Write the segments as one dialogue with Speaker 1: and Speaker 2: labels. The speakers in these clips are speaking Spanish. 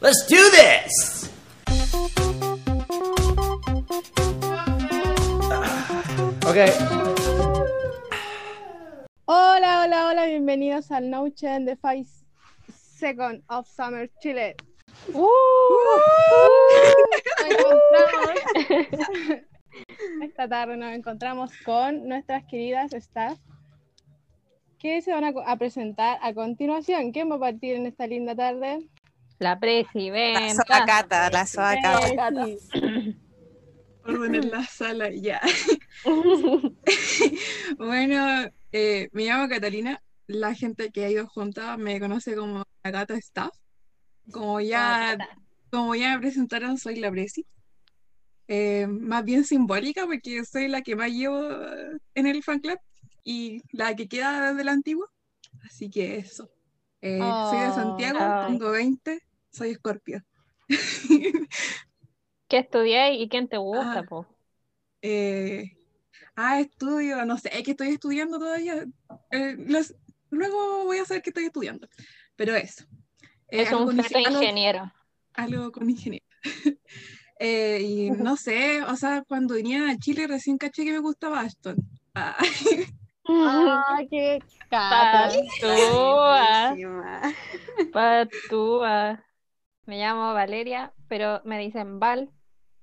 Speaker 1: Let's do this! Okay.
Speaker 2: Hola, hola, hola, bienvenidos al No Chain de Five Second of Summer Chile.
Speaker 3: Uh.
Speaker 2: Encontramos- Esta tarde nos encontramos con nuestras queridas staff que se van a, a presentar a continuación. ¿Quién va a partir en esta linda tarde?
Speaker 3: La
Speaker 4: La
Speaker 3: presidenta.
Speaker 4: soacata, la soacata.
Speaker 2: Eh,
Speaker 5: orden en la sala, ya. bueno, eh, me llamo Catalina. La gente que ha ido junta me conoce como la gata staff. Como ya, como ya me presentaron, soy la presi. Eh, más bien simbólica porque soy la que más llevo en el fan club y la que queda desde la antigua. Así que eso. Eh, soy de
Speaker 2: Oh.
Speaker 5: Santiago, tengo 20, soy escorpio.
Speaker 3: ¿Qué estudiáis y quién te gusta,
Speaker 5: Ah.
Speaker 3: po?
Speaker 5: Eh, ah, estudio, no sé, es que estoy estudiando todavía. Eh, los- luego voy a saber qué estoy estudiando. Pero eso. Eh,
Speaker 3: Es un feto
Speaker 5: algo-
Speaker 3: ingeniero.
Speaker 5: algo con ingeniería. Eh, y no sé, o sea, cuando venía a Chile recién caché que me gustaba Ashton. Ah,
Speaker 2: Ah, qué.
Speaker 3: Patúa, patúa. Me llamo Valeria, pero me dicen Val.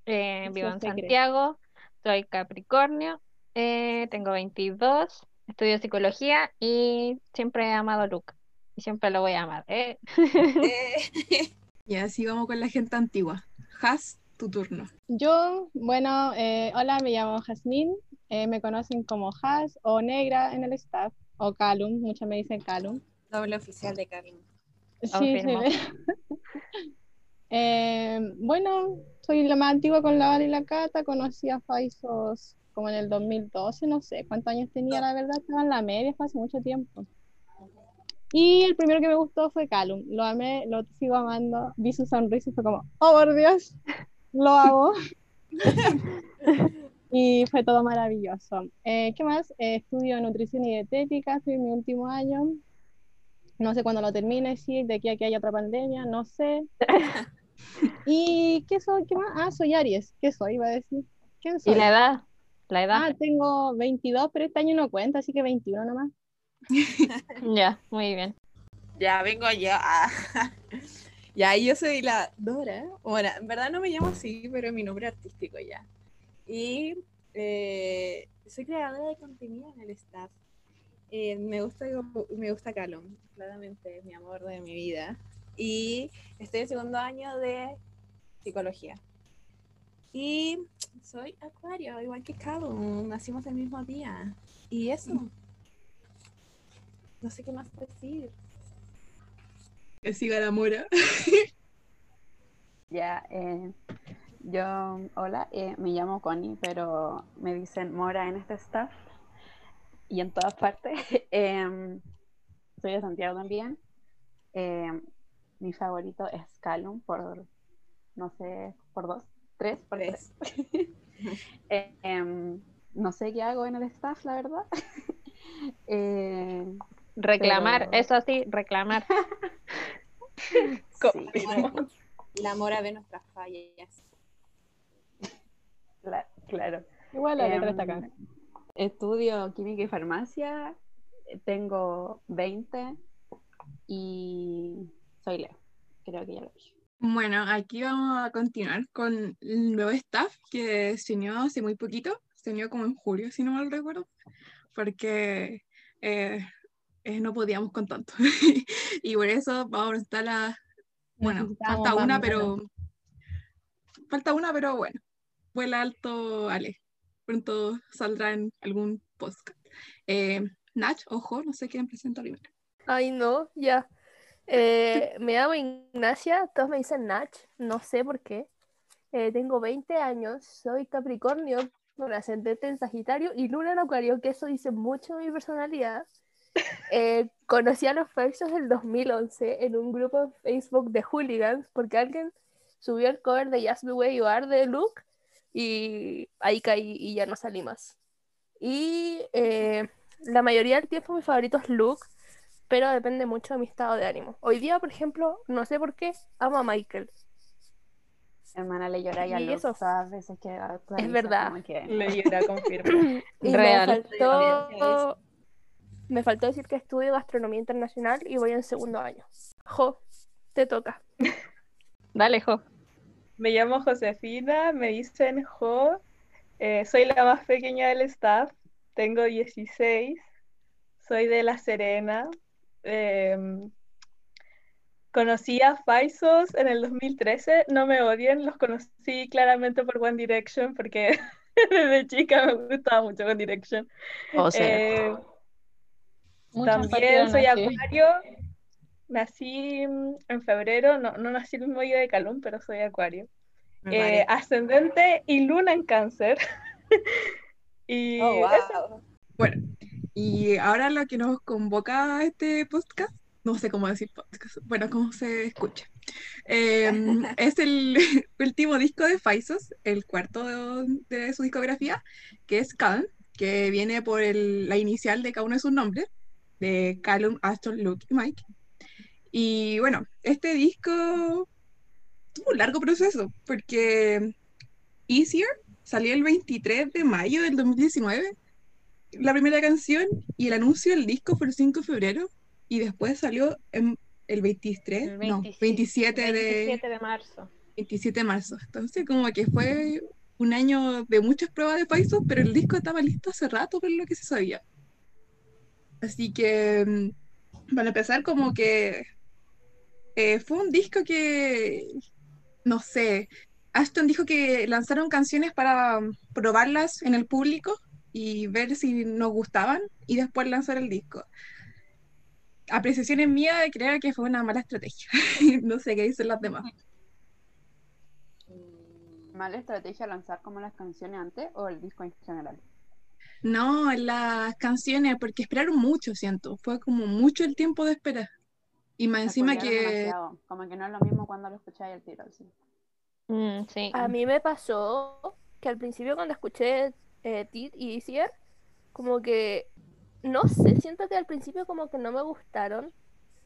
Speaker 3: Eh, vivo en. Santiago, soy Capricornio, eh, tengo 22, estudio psicología y siempre he amado a Luca. Y siempre lo voy a amar. ¿eh?
Speaker 4: Eh,
Speaker 5: y así vamos con la gente antigua. Has, tu turno.
Speaker 2: Yo, bueno, eh, hola, me llamo Jazmín. eh, me conocen como Has o Negra en el staff, o Calum, muchos me dicen Calum.
Speaker 4: Doble oficial de Carmen.
Speaker 2: Sí,
Speaker 3: Confirmo.
Speaker 2: Eh, bueno, soy la más antigua con la Vale y la Cata. Conocí a Faisos como en el 2012, no sé cuántos años tenía, la verdad, estaba en la media, fue hace mucho tiempo. Y el primero que me gustó fue Calum. Lo amé, lo sigo amando. Vi su sonrisa y fue como, oh por Dios, lo amo. y fue todo maravilloso. Eh, ¿qué más? Eh, estudio nutrición y dietética, estoy en mi último año. No sé cuándo lo termine, sí, de aquí a que haya otra pandemia, no sé. ¿Y qué soy? ¿Qué más? Ah, soy Aries. ¿Qué soy? Iba a decir. ¿Quién soy?
Speaker 3: ¿Y la edad? La edad.
Speaker 2: Ah, tengo 22, pero este año no cuenta, así que 21 nomás.
Speaker 3: Ya, muy bien.
Speaker 4: Ya vengo yo. ah. Ya, yo soy la Dora. Bueno, en verdad no me llamo así, pero es mi nombre artístico ya. Y eh, soy creadora de contenido en el staff. Eh, me gusta me gusta Calum, claramente es mi amor de mi vida. Y estoy en segundo año de psicología. Y soy acuario, igual que Calum, nacimos el mismo día. Y eso. No sé qué más decir.
Speaker 5: Que siga la mora.
Speaker 6: Ya, eh, yo, hola, eh, me llamo Connie, pero me dicen Mora en este staff y en todas partes. Em, soy de Santiago también. Em, mi favorito es Calum por, no sé, por dos, tres, por tres. Eh, em, no sé qué hago en el staff, la verdad. Eh,
Speaker 3: Reclamar,
Speaker 6: Pero-
Speaker 3: eso sí, reclamar.
Speaker 6: sí,
Speaker 4: La mora ve nuestras fallas.
Speaker 6: cla- claro.
Speaker 2: Igual la letra está acá.
Speaker 6: Estudio química y farmacia, tengo 20 y soy Leo. Creo que ya lo dije.
Speaker 5: Bueno, aquí vamos a continuar con el nuevo staff que se unió hace muy poquito, se unió como en julio, si no mal recuerdo, porque eh, eh, no podíamos con tanto. y por eso vamos a presentar la... Bueno, falta una, pero... Falta una, pero bueno. Vuela alto, Ale. Pronto saldrá en algún podcast. Eh, Nach, ojo, no sé quién presenta primero.
Speaker 7: Ay, no, ya. Eh, me llamo Ignacia, todos me dicen Nach, no sé por qué. Eh, tengo 20 años, soy Capricornio, con ascendente en Sagitario y Luna en Acuario, que eso dice mucho de mi personalidad. Eh, conocí a los Faxos en 2011 en un grupo en Facebook de hooligans porque alguien subió el cover de Just the Way You Are de Luke y ahí caí y ya no salí más. Y eh, la mayoría del tiempo mi favorito es Luke, pero depende mucho de mi estado de ánimo. Hoy día, por ejemplo, no sé por qué, amo a Michael.
Speaker 6: Hermana, le llora ya
Speaker 7: Y
Speaker 6: Luke
Speaker 7: eso-
Speaker 6: todas las veces que actualiza,
Speaker 7: verdad.
Speaker 6: como que-
Speaker 4: Le llora, confirmo.
Speaker 7: Y
Speaker 3: Real.
Speaker 7: me faltó, me faltó decir que estudio gastronomía internacional y voy en segundo año. Jo, te toca.
Speaker 8: Dale, Jo.
Speaker 9: Me llamo Josefina, me dicen Jo, eh, soy la más pequeña del staff, tengo 16, soy de La Serena. em, conocí a Faisos en el 2013, no me odien, los conocí claramente por One Direction porque desde chica me gustaba mucho One Direction.
Speaker 3: O sea,
Speaker 9: Eh, también soy acuario. Nací mm, en febrero, no, no nací el mismo día de Calum, pero soy acuario.
Speaker 4: Me
Speaker 9: Eh, ascendente y luna en cáncer. y
Speaker 4: Oh,
Speaker 9: eso,
Speaker 4: wow.
Speaker 5: Bueno, y ahora lo que nos convoca a este podcast, no sé cómo decir podcast, bueno, cómo se escucha, eh, es el último disco de Faisos, el cuarto de, de su discografía, que es Calm, que viene por el- la inicial de cada uno de sus nombres, de Callum, Ashton, Luke y Mike. Y bueno, este disco tuvo un largo proceso, porque Easier salió el 23 de mayo del 2019 la primera canción y el anuncio del disco fue el 5 de febrero y después salió en el 23,
Speaker 3: El
Speaker 5: no,
Speaker 3: 27,
Speaker 5: 27 de,
Speaker 3: 27 de marzo.
Speaker 5: 27 de marzo. Entonces como que fue un año de muchas pruebas de Paisos, pero el disco estaba listo hace rato por lo que se sabía. Así que mm, para empezar como que eh, fue un disco que, no sé, Ashton dijo que lanzaron canciones para mm, probarlas en el público y ver si nos gustaban y después lanzar el disco. Apreciaciones mías de creer que fue una mala estrategia. no sé qué dicen las demás.
Speaker 6: ¿Mala estrategia lanzar como las canciones antes o el disco en general?
Speaker 5: No, las canciones, porque esperaron mucho, siento. Fue como mucho el tiempo de esperar. Y más encima que...
Speaker 6: demasiado, Como que no es lo mismo cuando lo escucháis al tiro, sí.
Speaker 3: Mm, sí.
Speaker 7: A mí me pasó que al principio cuando escuché eh, Tit y Easier, como que, no sé, siento que al principio como que no me gustaron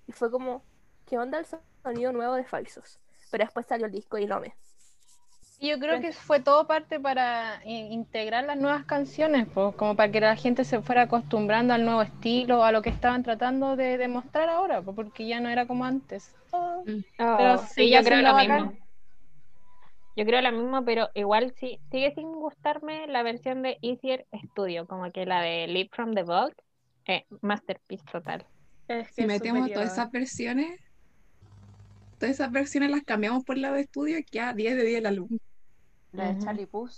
Speaker 7: y fue como, ¿qué onda el sonido nuevo de Faisos? Pero después salió el disco y lo amé.
Speaker 2: Yo creo que fue todo parte para i- integrar las nuevas canciones, pues, como para que la gente se fuera acostumbrando al nuevo estilo, a lo que estaban tratando de demostrar ahora, pues, porque ya no era como antes. Oh, Pero
Speaker 3: Oh,
Speaker 2: sí,
Speaker 3: yo creo lo
Speaker 2: bacán.
Speaker 3: mismo. Yo creo lo mismo, pero igual sí, sigue sin gustarme la versión de Easier Studio, como que la de Leap from the Vault, eh, masterpiece total.
Speaker 9: es que
Speaker 5: Si metemos
Speaker 9: superior.
Speaker 5: todas esas versiones, todas esas versiones las cambiamos por la de estudio y queda 10 de 10 el álbum.
Speaker 6: La de
Speaker 3: Ujú.
Speaker 6: Charlie Puth.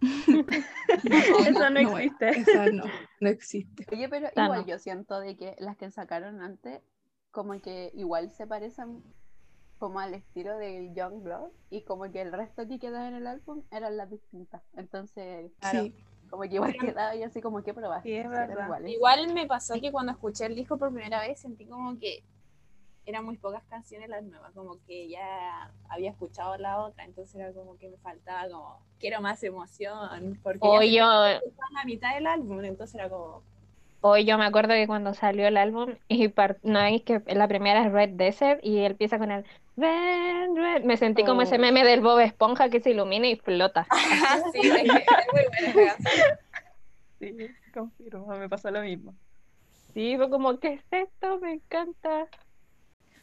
Speaker 9: Eso no
Speaker 5: no,
Speaker 9: existe.
Speaker 5: Esa no, no existe.
Speaker 6: Oye, pero igual
Speaker 3: no.
Speaker 6: yo siento de que las que sacaron antes, como que igual se parecen como al estilo de Young Blood y como que el resto que quedaba en el álbum eran las distintas. Entonces,
Speaker 5: Sí.
Speaker 6: como que igual quedaba y así como que probaste.
Speaker 9: Sí, es verdad.
Speaker 4: Igual me pasó que cuando escuché el disco por primera vez sentí como que eran muy pocas canciones las nuevas, como que ya había escuchado la otra, entonces era como que me faltaba como, quiero más emoción, porque ya
Speaker 3: Hoy yo,
Speaker 4: la mitad del álbum, entonces era como,
Speaker 3: hoy yo me acuerdo que cuando salió el álbum, y no es que la primera es Red Desert y él empieza con el Red, Red. Me sentí como ese
Speaker 6: Oh.
Speaker 3: meme del Bob Esponja que se ilumina y flota.
Speaker 4: sí, es muy buena.
Speaker 9: Sí, confirmo, me pasó lo mismo.
Speaker 3: Sí, fue como, ¿qué es esto? Me encanta.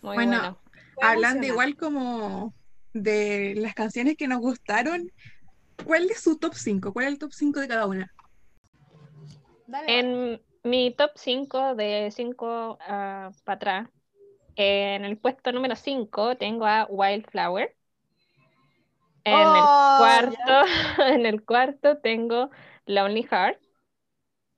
Speaker 3: Muy
Speaker 5: Bueno, Hablando igual como de las canciones que nos gustaron, ¿cuál es su top 5? ¿Cuál es el top 5 de cada una?
Speaker 2: Dale,
Speaker 3: En mi top 5 de 5 para atrás, en el puesto número 5 tengo a Wildflower. En el
Speaker 2: Oh,
Speaker 3: cuarto, en el cuarto tengo Lonely Heart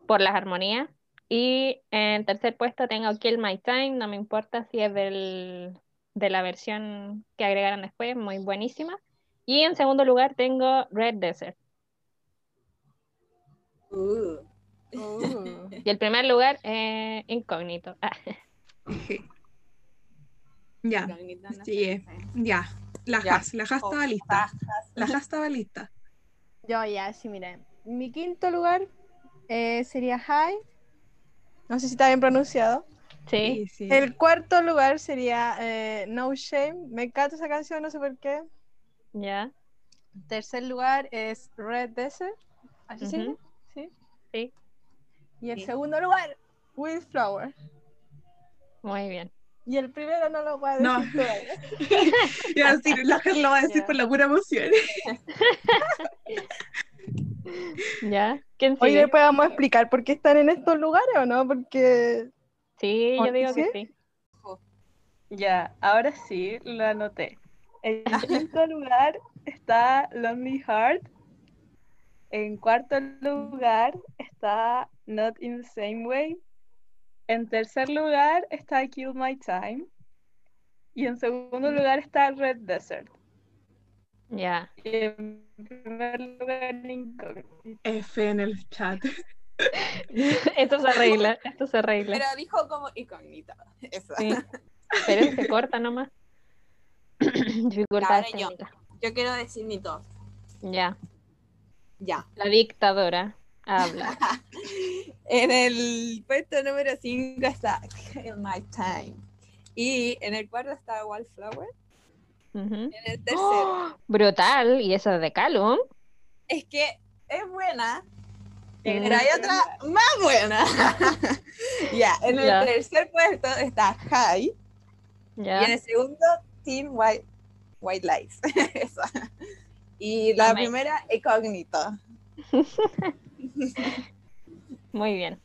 Speaker 3: por las armonías. Y en tercer puesto tengo Kill My Time, no me importa si es del, de la versión que agregaron después, muy buenísima. Y en segundo lugar tengo Red Desert.
Speaker 4: Uh,
Speaker 2: Uh.
Speaker 3: Y el primer lugar, eh, Incógnito. Ah,
Speaker 5: Ya, sí, eh, ya. La
Speaker 4: Ya.
Speaker 5: Has, la Has
Speaker 4: Oh,
Speaker 5: estaba lista.
Speaker 4: Has, Has.
Speaker 5: La Has estaba lista.
Speaker 2: Yo ya, sí, miren. Mi quinto lugar eh, sería High. No sé si está bien pronunciado.
Speaker 3: Sí.
Speaker 5: Sí, sí.
Speaker 9: El cuarto lugar sería eh, No Shame. Me encanta esa canción, no sé por qué.
Speaker 3: Ya.
Speaker 9: Tercer lugar es Red Desert. ¿Así?
Speaker 3: Ujú.
Speaker 9: Sí.
Speaker 3: Sí.
Speaker 9: Y el
Speaker 4: Sí.
Speaker 9: segundo lugar, Wildflower.
Speaker 3: Muy bien.
Speaker 9: Y el primero no lo voy a decir
Speaker 5: No.
Speaker 9: todavía.
Speaker 5: Iba a decir, la Ger lo va a decir por la pura emoción.
Speaker 3: ¿Ya? ¿Quién
Speaker 9: Oye,
Speaker 3: sigue?
Speaker 9: vamos a explicar por qué están en estos lugares o no, porque...
Speaker 3: Sí, yo
Speaker 9: ¿Por
Speaker 3: digo que
Speaker 9: qué?
Speaker 3: sí.
Speaker 9: Ya, ahora sí, lo anoté. En quinto lugar está Lonely Heart. En cuarto lugar está Not in the Same Way. En tercer lugar está Kill My Time. Y en segundo lugar está Red Desert.
Speaker 3: Ya.
Speaker 9: Y en primer lugar Incógnito.
Speaker 5: F en el chat.
Speaker 3: Esto se arregla, esto se arregla.
Speaker 4: Pero dijo como incógnita. Eso.
Speaker 3: Sí. Pero se corta nomás. Dificultades
Speaker 4: Ahora yo. quiero decir mi top.
Speaker 3: Ya.
Speaker 4: Ya.
Speaker 3: La dictadora habla.
Speaker 4: En el puesto número 5 está Kill My Time. Y en el cuarto está Wallflower. En el tercero.
Speaker 3: Brutal. Y esa de Calum.
Speaker 4: Es que es buena, pero hay otra más buena. ya, en el tercer puesto está High. Y en el segundo, Team White, White Lights. Eso. Y la
Speaker 3: Amén.
Speaker 4: primera, Incógnito.
Speaker 3: Muy bien.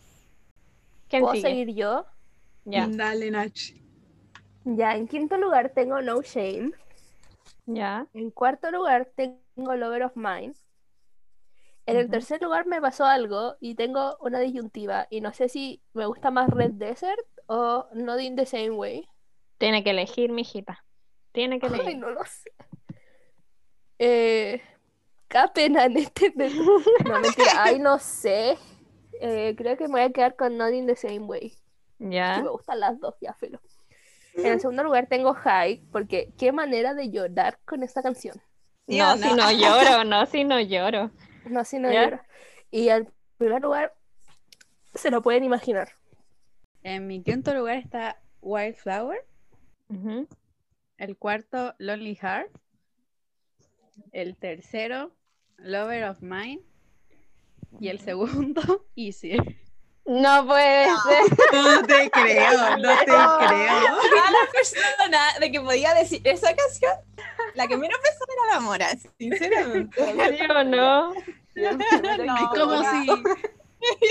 Speaker 3: ¿Quién
Speaker 7: ¿Puedo
Speaker 3: sigue?
Speaker 7: seguir yo?
Speaker 3: Ya.
Speaker 5: Dale.
Speaker 7: Ya, en quinto lugar tengo No Shame.
Speaker 3: Ya.
Speaker 7: En cuarto lugar tengo Lover of Mine. En el tercer lugar me pasó algo y tengo una disyuntiva y no sé si me gusta más Red Desert o Not in the Same Way.
Speaker 3: Tiene que elegir, mijita. Tiene que
Speaker 7: Ay,
Speaker 3: elegir.
Speaker 7: no lo sé. Eh, qué pena en este. No, mentira. Ay, no sé. Eh, creo que me voy a quedar con Not in the Same Way. Que
Speaker 3: Ya.
Speaker 7: me gustan las dos, ya, felo. En el segundo lugar tengo High, porque qué manera de llorar con esta canción.
Speaker 4: ¿Sí
Speaker 3: No, si no lloro, no, si no lloro.
Speaker 7: No, si no
Speaker 3: ¿Ya?
Speaker 7: lloro. Y al primer lugar, se lo pueden imaginar.
Speaker 6: En mi quinto lugar está Wildflower. El cuarto, Lonely Heart. El tercero, Lover of Mine. Y el segundo, Easy.
Speaker 3: No puede ser.
Speaker 5: No te creo, no te creo.
Speaker 4: Cada persona de que podía decir esa canción, la que menos pensó era la Mora, sinceramente.
Speaker 3: Yo no.
Speaker 4: No,
Speaker 5: Es como si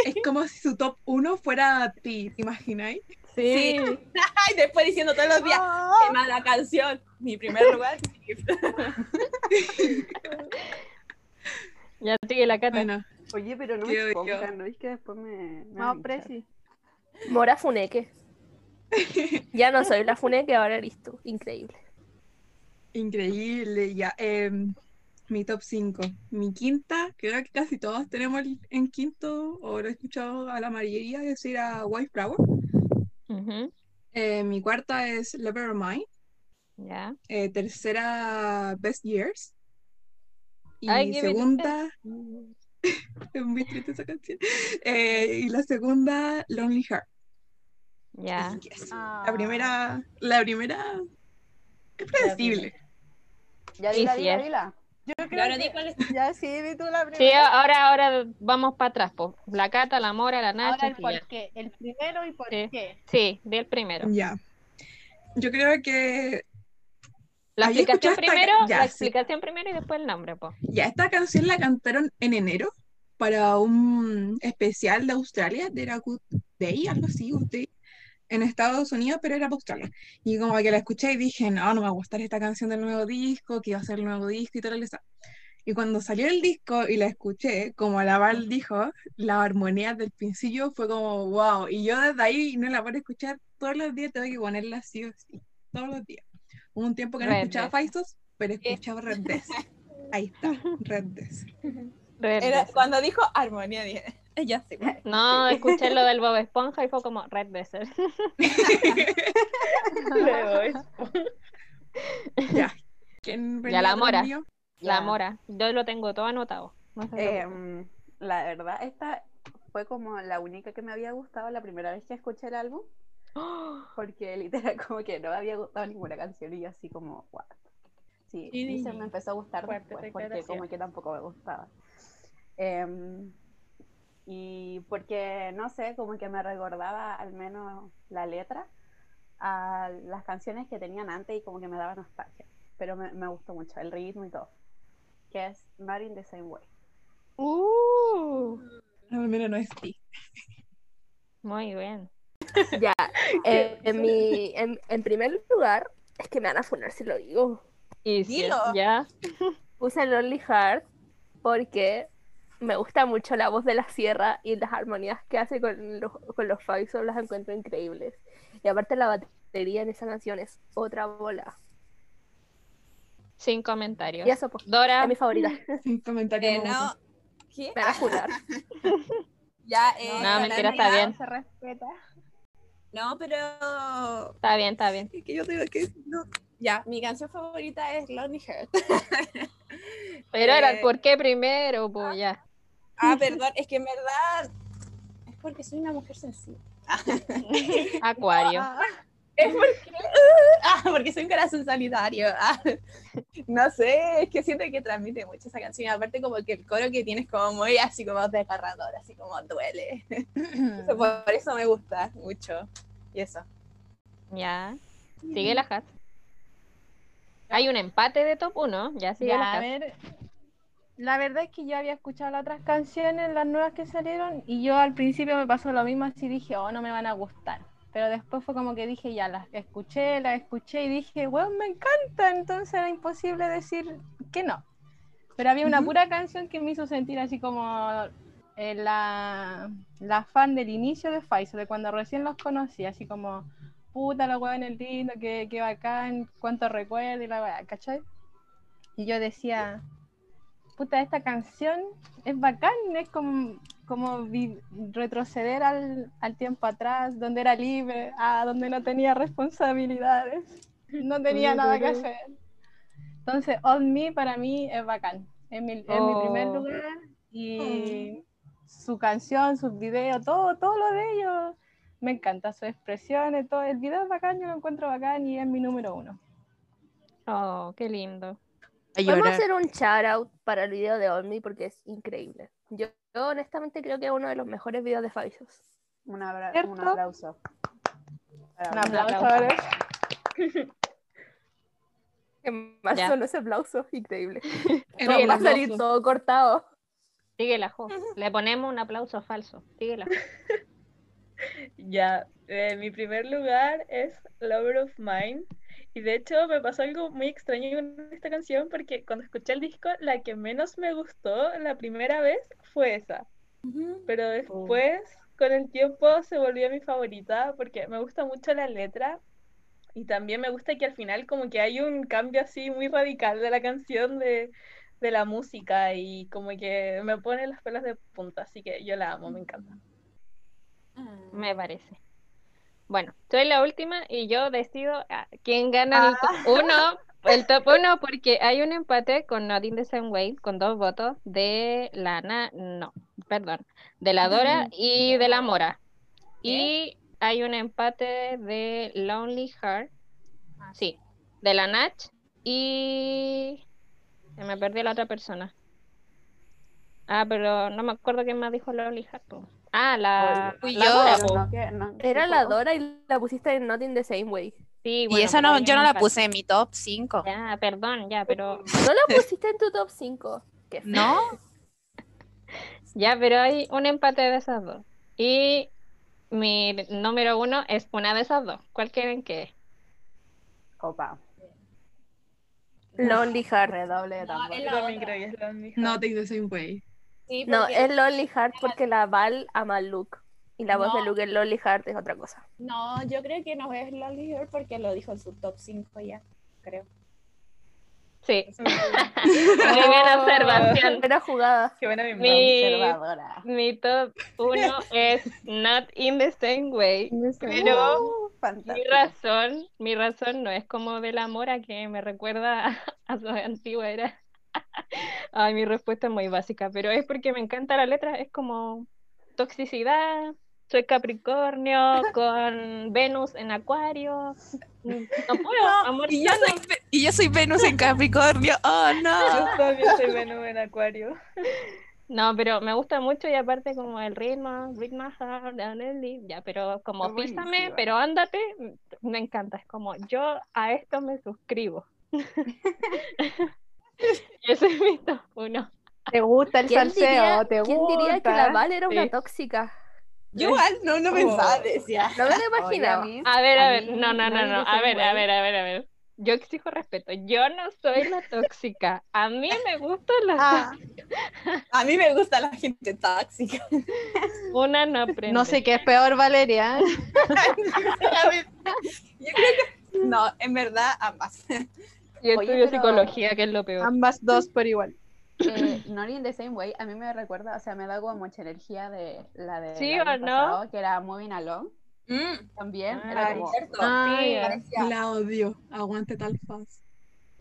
Speaker 5: es como si su top 1 fuera ti, ¿te imagináis?
Speaker 3: Sí.
Speaker 4: Ay, después diciendo todos los días, qué mala canción. Mi primer lugar.
Speaker 3: Ya sigue la cata.
Speaker 5: Bueno,
Speaker 6: Oye, pero no
Speaker 5: Qué
Speaker 6: me expongan, ¿no? Es que después me. me
Speaker 9: No, Preci.
Speaker 7: Mora Funeque. Ya no soy la Funeque, ahora listo. Increíble.
Speaker 5: increíble. Ya, em, mi top 5. Mi quinta, creo que casi todos tenemos en quinto, o lo he escuchado a la mayoría decir a White Flower. Eh, mi cuarta es Lover of Mine.
Speaker 3: Ya.
Speaker 5: Eh, tercera, Best Years. Y
Speaker 3: Ay,
Speaker 5: segunda, es muy triste esa canción. Eh, y la segunda, Lonely Heart.
Speaker 3: Ya.
Speaker 5: Yes.
Speaker 9: Ah.
Speaker 5: La primera, la primera es predecible.
Speaker 6: Ya dila,
Speaker 3: sí
Speaker 6: dila, dila.
Speaker 9: Yo creo
Speaker 4: ahora
Speaker 9: que-
Speaker 4: di cuál es.
Speaker 9: Ya sí, di tú la primera.
Speaker 3: Sí, ahora, ahora vamos para atrás, po. La Cata, la Mora, la
Speaker 9: Ahora
Speaker 3: Nacha.
Speaker 9: el por
Speaker 3: ya.
Speaker 9: qué. El primero y por
Speaker 3: Sí.
Speaker 9: qué.
Speaker 3: Sí, di el primero.
Speaker 5: Ya. Yo creo que
Speaker 3: La
Speaker 5: Ahí
Speaker 3: explicación primero,
Speaker 5: ya,
Speaker 3: la
Speaker 5: sí.
Speaker 3: explicación primero y después el nombre, po.
Speaker 5: ya esta canción la cantaron en enero para un especial de Australia, de era Good Day, algo así, Day, en Estados Unidos, pero era para Australia. Y como que la escuché y dije, no, no me va a gustar esta canción del nuevo disco, que iba a ser el nuevo disco y todo sea. Y cuando salió el disco y la escuché, como la Val dijo, la armonía del principio fue como wow. Y yo desde ahí no la puedo escuchar todos los días, tengo que ponerla así o sí, todos los días. Hubo un tiempo que no
Speaker 3: Red
Speaker 5: escuchaba
Speaker 3: Death.
Speaker 5: Faistos, pero escuchaba Red Death. Ahí está, Red Death.
Speaker 3: Red
Speaker 4: Era-
Speaker 3: Desert.
Speaker 4: cuando dijo armonía, dije, "Eh, ya sé. cuál".
Speaker 3: No, escuché lo del Bob Esponja y fue como Red Desert.
Speaker 5: ya. ¿Quién
Speaker 3: Ya la Mora.
Speaker 5: mío?
Speaker 3: La
Speaker 6: Ya.
Speaker 3: Mora. Yo lo tengo todo anotado. No.
Speaker 6: Em, la verdad, esta fue como la única que me había gustado la primera vez que escuché el álbum. Porque literal como que no me había gustado ninguna canción y yo así como, what? Sí,
Speaker 4: Sí,
Speaker 6: Lizard me empezó a gustar después porque como que tampoco me gustaba. Em, y porque, no sé, como que me recordaba al menos la letra a las canciones que tenían antes y como que me daba nostalgia. Pero me, me gustó mucho el ritmo y todo. Que es Not in the Same Way.
Speaker 3: Uh,
Speaker 5: Al menos no es ti.
Speaker 3: muy bien.
Speaker 7: Ya, eh, en, mi, en, en primer lugar, es que me van a funar si lo digo.
Speaker 3: Y si
Speaker 4: Dilo.
Speaker 3: es ya,
Speaker 7: Puse Lonely Heart porque me gusta mucho la voz de la sierra y las armonías que hace con los, con los Faisal las encuentro increíbles. Y aparte la batería en esa canción es otra bola.
Speaker 3: sin comentarios.
Speaker 7: Y eso, pues,
Speaker 3: Dora,
Speaker 7: es mi favorita.
Speaker 5: Sin comentarios.
Speaker 4: Eh, no.
Speaker 7: Me van a funar.
Speaker 4: Ya, eh,
Speaker 3: No, mentira, está bien.
Speaker 2: Se respeta.
Speaker 4: No, pero.
Speaker 3: está bien, está bien.
Speaker 4: Es que yo tengo que. No. Ya, mi canción favorita es Lonely Heart.
Speaker 3: Pero era el por qué primero, pues ya.
Speaker 4: Ah, perdón, es que en verdad. Es porque soy una mujer sensible.
Speaker 3: Acuario.
Speaker 4: Es porque. Ah, porque soy un corazón solitario. Ah, no sé, es que siento que transmite mucho esa canción. Aparte, como que el coro que tienes, como muy así como desgarrador, así como duele. Eso, por eso me gusta mucho. Y eso.
Speaker 3: Ya. Sigue la hat. Hay un empate de top 1. Ya sigue
Speaker 2: Ya,
Speaker 3: la
Speaker 2: a
Speaker 3: hat.
Speaker 2: ver. La verdad es que yo había escuchado las otras canciones, las nuevas que salieron, y yo al principio me pasó lo mismo, así dije, oh, no me van a gustar. Pero después fue como que dije, ya, las escuché, las escuché y dije, weón, me encanta, entonces era imposible decir que no. Pero había una pura canción que me hizo sentir así como eh, la, la fan del inicio de Pfizer, de cuando recién los conocí, así como, puta, la weón es lindo, qué, qué bacán, cuánto recuerdo y la weá, ¿cachai? Y yo decía, puta, esta canción es bacán, es como, como vi- retroceder al, al tiempo atrás, donde era libre, a donde no tenía responsabilidades, no tenía nada que hacer. Entonces, All Me para mí es bacán, es mi, es mi primer
Speaker 3: Oh.
Speaker 2: lugar y su canción, sus videos, todo, todo lo de ellos me encanta, sus expresiones, todo, el video es bacán, yo lo encuentro bacán y es mi número uno.
Speaker 3: Oh, qué lindo.
Speaker 7: Podemos hacer un shout out para el video de Olmi porque es increíble. Yo, yo honestamente creo que es uno de los mejores videos de Faisos.
Speaker 6: Un, abra-
Speaker 2: ¿Cierto?
Speaker 6: un aplauso.
Speaker 2: Un aplauso, ahora.
Speaker 7: Más
Speaker 3: Ya.
Speaker 7: solo ese aplauso, increíble. Todo va a salir todo cortado.
Speaker 3: Sigue la Jo. Le ponemos un aplauso falso. Sigue la.
Speaker 9: Ya, eh, mi primer lugar es Lover of Mine. Y de hecho me pasó algo muy extraño con esta canción porque cuando escuché el disco, la que menos me gustó la primera vez fue esa. Pero después, con el tiempo, se volvió mi favorita porque me gusta mucho la letra y también me gusta que al final como que hay un cambio así muy radical de la canción de, de la música y como que me pone las pelas de punta, así que yo la amo, me encanta.
Speaker 3: Me parece. Bueno, soy la última y yo decido a quién gana el top 1. El top 1 porque hay un empate con Not in the Same Way con dos votos de la Na- no, perdón, de la Dora y de la Mora. Y hay un empate de Lonely Heart. Sí, de la Nach y se me perdió la otra persona. Ah, pero no me acuerdo quién más dijo Lonely Heart. Ah, la,
Speaker 4: Fui
Speaker 3: la
Speaker 4: yo.
Speaker 3: Dora,
Speaker 6: no que- no-
Speaker 7: Era la. Dora y la pusiste en Not in the Same Way.
Speaker 3: Sí,
Speaker 4: Y
Speaker 3: bueno,
Speaker 4: esa
Speaker 3: pero
Speaker 4: no, yo no la puse en mi top 5.
Speaker 3: Ya, perdón, ya, pero
Speaker 7: No la pusiste en tu top 5. Qué feo.
Speaker 4: ¿No?
Speaker 3: ya, pero hay un empate de esas dos. Y mi número uno es una de esas dos. ¿Cuál quieren que es?
Speaker 6: Opa.
Speaker 7: Lonely Heart.
Speaker 6: Redoble de
Speaker 4: No,
Speaker 6: tambor.
Speaker 4: es
Speaker 9: Yo también creo que es
Speaker 5: No take the same way.
Speaker 4: Sí,
Speaker 7: No, es Lonely Heart porque la Val ama a Luke. Y la voz de. Luke en Lonely Heart es otra cosa.
Speaker 4: No, yo creo que no es Lonely Heart porque lo dijo en su top 5 ya, creo.
Speaker 3: Sí, muy bien observación.
Speaker 7: Buena jugada.
Speaker 9: Qué buena mi
Speaker 6: Observadora.
Speaker 3: mi top uno es Not in the Same Way. Pero
Speaker 6: Uh,
Speaker 3: mi
Speaker 6: fantástico.
Speaker 3: razón, mi razón no es como del amor a que me recuerda a, a su antigua era. Ay, mi respuesta es muy básica, pero es porque me encanta la letra, es como toxicidad, soy Capricornio con Venus en Acuario. No puedo, amor.
Speaker 4: Y yo, soy, Ve- y yo soy Venus en Capricornio. Oh,
Speaker 9: Yo
Speaker 4: no.
Speaker 9: también soy Venus en Acuario.
Speaker 3: No, pero me gusta mucho y aparte como el ritmo, ritmo, ya, pero como písame, pero ándate, me encanta, es como yo a esto me suscribo. Ese es mi top uno.
Speaker 2: ¿Te gusta el
Speaker 7: ¿Quién
Speaker 2: salseo?
Speaker 7: diría,
Speaker 2: ¿Te
Speaker 7: quién
Speaker 2: gusta?
Speaker 7: diría que la Val era una
Speaker 3: Sí.
Speaker 7: tóxica?
Speaker 4: Yo igual no, no pensaba, decía.
Speaker 7: No me lo imaginaba.
Speaker 6: mí-
Speaker 3: A ver, a
Speaker 6: a
Speaker 3: ver,
Speaker 6: mí
Speaker 3: no, no, no, no, a ver, a ver, a ver, a ver. Yo exijo respeto, yo no soy la tóxica, a mí me gustan las
Speaker 2: Ah,
Speaker 4: A mí me gusta la gente tóxica.
Speaker 3: una no aprende.
Speaker 2: no sé qué es peor, Valeria.
Speaker 4: Sinceramente, Yo creo que no, en verdad ambas.
Speaker 3: Yo
Speaker 6: Oye,
Speaker 3: estudio psicología, que es lo peor.
Speaker 2: Ambas dos por igual.
Speaker 6: Eh, Not in the same way, a mí me recuerda, o sea, me da como mucha energía de la de
Speaker 3: ¿Sí o no?
Speaker 6: pasado, que era Moving Along,
Speaker 4: Mm,
Speaker 6: también,
Speaker 3: Ah,
Speaker 6: era como.
Speaker 2: Ay,
Speaker 3: Sí,
Speaker 5: La odio. Aguante tal faz.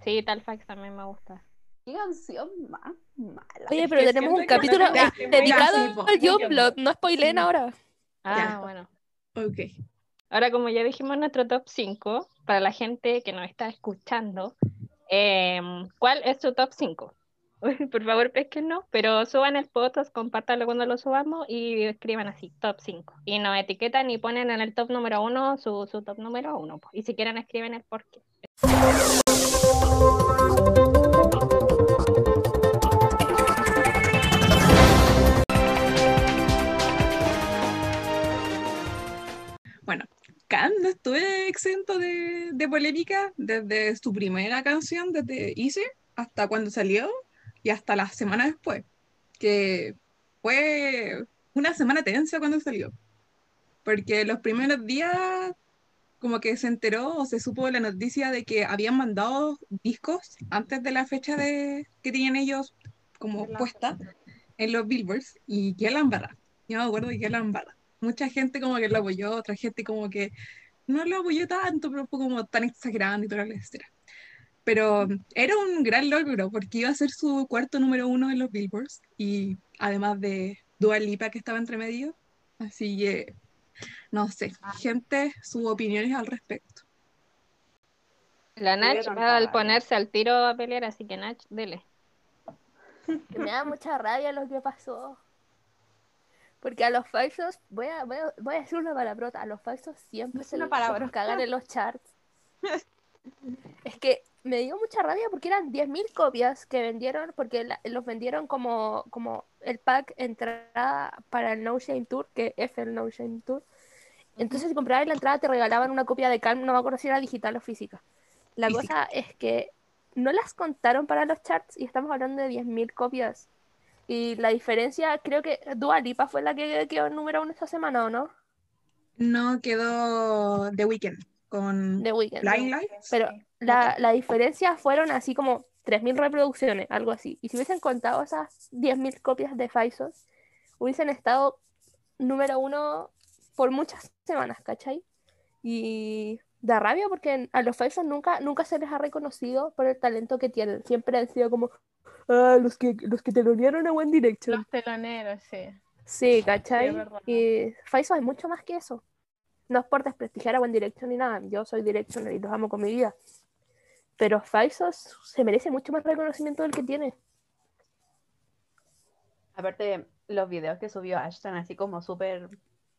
Speaker 3: Sí, tal fax también me gusta.
Speaker 6: qué canción más mala.
Speaker 7: Oye,
Speaker 9: Es
Speaker 7: pero
Speaker 9: que
Speaker 7: tenemos un capítulo dedicado al Youngblood, no spoileen
Speaker 5: Sí.
Speaker 7: ahora.
Speaker 3: Ah,
Speaker 5: Ya.
Speaker 3: bueno.
Speaker 5: Ok.
Speaker 3: Ahora, como ya dijimos nuestro top 5, para la gente que nos está escuchando, em, ¿cuál es su top 5? Por favor, pesquennos, pero suban el podcast, compártanlo cuando lo subamos y escriban así, top 5. Y nos etiquetan y ponen en el top número 1 su, su top número 1. Y si quieren, escriben el por
Speaker 5: Khan no estuve exento de, de polémica desde su primera canción, desde Easy, hasta cuando salió y hasta la semana después, que fue una semana tensa cuando salió, porque los primeros días como que se enteró o se supo la noticia de que habían mandado discos antes de la fecha de, que tenían ellos como puesta en los billboards y que la embarra. Yo me acuerdo que la embarra mucha gente como que lo apoyó, otra gente como que no lo apoyó tanto, pero fue como tan exagerando y toda la etcétera. Pero era un gran logro porque iba a ser su cuarto número uno en los Billboards y además de Dua Lipa que estaba entre medio. Así que, no sé, gente, sus opiniones al respecto.
Speaker 3: La Nach va al ponerse al tiro a pelear, así que Nach, dele.
Speaker 7: Que me da mucha rabia lo que pasó. Porque a los falsos, voy a, voy a, voy a decir una palabrota, a los falsos siempre se
Speaker 4: palabrota.
Speaker 7: cagan en los charts. Es que me dio mucha rabia porque eran 10.000 copias que vendieron, porque la- los vendieron como, como el pack entrada para el No Shame Tour, que es el No Shame Tour. Entonces, si comprabas la entrada, te regalaban una copia de Calm, no me acuerdo si era digital o física. La
Speaker 5: Física.
Speaker 7: cosa es que no las contaron para los charts y estamos hablando de 10.000 copias. Y la diferencia, creo que Dua Lipa fue la que quedó número uno esta semana, ¿o no?
Speaker 5: No quedó The Weeknd con
Speaker 7: De Weekend.
Speaker 5: Blind Lights.
Speaker 7: Pero la, la diferencia fueron así como 3.000 reproducciones, algo así. Y si hubiesen contado esas 10.000 copias de Faisos, hubiesen estado número uno por muchas semanas, ¿cachai? Y da rabia porque a los Faisos nunca, nunca se les ha reconocido por el talento que tienen. Siempre han sido como "Ah, los que, los que telonearon a One Direction.
Speaker 2: Los teloneros, sí.
Speaker 7: Sí, ¿cachai? y Faiso es mucho más que eso. No es por desprestigiar a One Direction ni nada. Yo soy Directioner y los amo con mi vida. Pero Faiso se merece mucho más reconocimiento del que tiene.
Speaker 6: Aparte, los videos que subió Ashton, así como súper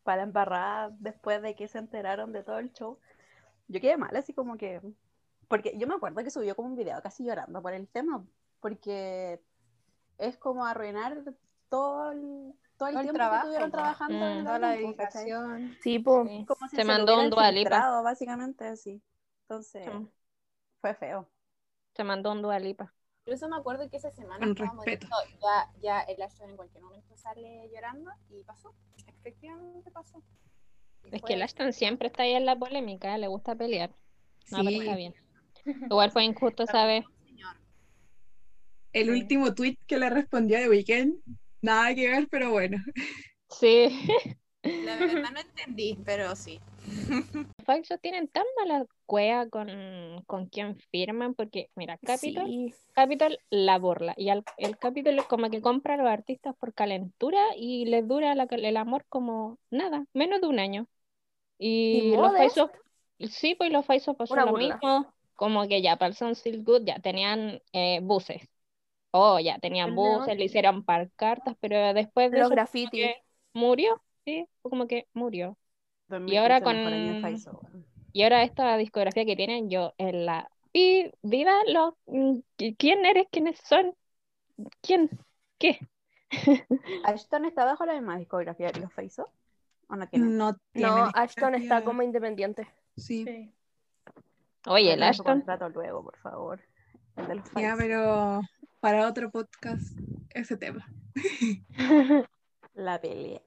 Speaker 6: para embarrada después de que se enteraron de todo el show, yo quedé mal, así como que. Porque yo me acuerdo que subió como un video casi llorando por el tema, porque es como arruinar todo el, todo el
Speaker 4: Todo el
Speaker 6: tiempo
Speaker 4: trabajo,
Speaker 6: que estuvieron trabajando
Speaker 3: Mm.
Speaker 6: en
Speaker 4: Toda la dedicación.
Speaker 7: Sí, po.
Speaker 3: Sí.
Speaker 6: Como si
Speaker 3: Se mandó un
Speaker 6: hubieran
Speaker 3: Dua Lipa.
Speaker 6: básicamente así. Entonces,
Speaker 3: Sí.
Speaker 6: fue feo.
Speaker 3: Se mandó un Dua Lipa.
Speaker 4: Incluso me acuerdo que esa semana
Speaker 5: Con
Speaker 4: estábamos
Speaker 5: respeto.
Speaker 4: diciendo, ya, ya el Ashton en cualquier momento sale llorando y pasó. Efectivamente pasó. Y
Speaker 3: Es
Speaker 4: fue-
Speaker 3: que el Ashton siempre está ahí en la polémica, le gusta pelear. No, pero
Speaker 5: Sí.
Speaker 3: está bien. Igual fue injusto, ¿sabes?
Speaker 5: El
Speaker 9: Sí.
Speaker 5: último tweet que le respondió The Weeknd, nada que ver, pero bueno.
Speaker 3: Sí.
Speaker 4: La verdad no entendí, pero sí.
Speaker 3: Los Faisos tienen tan mala cueva con, con quien firman, porque, mira, Capitol,
Speaker 7: Sí.
Speaker 3: Capitol la burla. Y al, el Capitol es como que compra a los artistas por calentura y les dura la- el amor como nada, menos de un año. Y
Speaker 7: ¿Y
Speaker 3: los? Faisos, sí, pues los Faisos pasó
Speaker 7: Una
Speaker 3: lo
Speaker 7: burla.
Speaker 3: mismo, como que ya para el Sound Still Good ya tenían eh, buses. Oh, ya tenían buses, le hicieron cartas, pero después de
Speaker 7: Los
Speaker 3: eso que murió, sí, fue como que murió. Y ahora
Speaker 6: 2015 mejor año de
Speaker 3: con-. Y ahora esta discografía que tienen, yo en la vi- vida, los, mm, ¿quién eres? ¿Quiénes son? ¿Quién? ¿Qué?
Speaker 6: Ashton está bajo la misma discografía que los Faiso. ¿O no tiene?
Speaker 5: No, tiene
Speaker 7: No, Ashton está como independiente.
Speaker 5: Sí,
Speaker 9: Sí.
Speaker 3: Oye, el Ashton.
Speaker 6: contrato luego, por favor. El de los
Speaker 5: ya, pero para otro podcast ese tema.
Speaker 6: La pelea.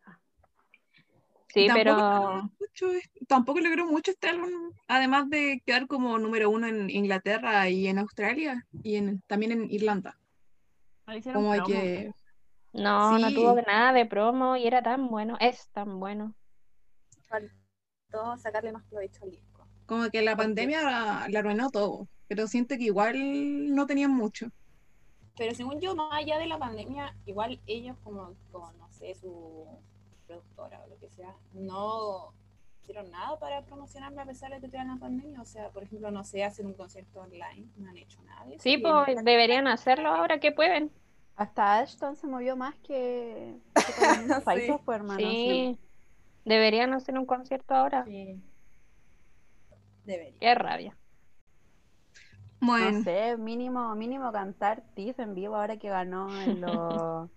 Speaker 3: Sí,
Speaker 5: tampoco
Speaker 3: pero
Speaker 5: logró mucho, es- tampoco logró mucho este álbum, además de quedar como número uno en Inglaterra y en Australia y en, también en Irlanda. Como
Speaker 6: promo.
Speaker 5: que
Speaker 3: no, no tuvo nada de promo y era tan bueno, es tan bueno.
Speaker 4: Todo sacarle más provecho al disco.
Speaker 5: Como que la pandemia la, la arruinó todo, pero siento que igual no tenían mucho.
Speaker 4: Pero según yo, más allá de la pandemia, igual ellos como, como no sé, su productora o lo que sea, no hicieron nada para promocionarme a pesar de que tuvieran la pandemia. O sea, por ejemplo, no sé, hacer un concierto online, no han hecho nada. de eso.
Speaker 3: Sí, pues deberían hacerlo ahora que pueden.
Speaker 6: Hasta Ashton se movió más que, que con los mismos
Speaker 4: Sí.
Speaker 6: Pues, hermano.
Speaker 3: Sí, deberían hacer un concierto ahora.
Speaker 4: Sí. Debería.
Speaker 3: Qué rabia.
Speaker 5: Bueno,
Speaker 6: No sé, mínimo, mínimo cantar Tiff en vivo ahora que ganó en los,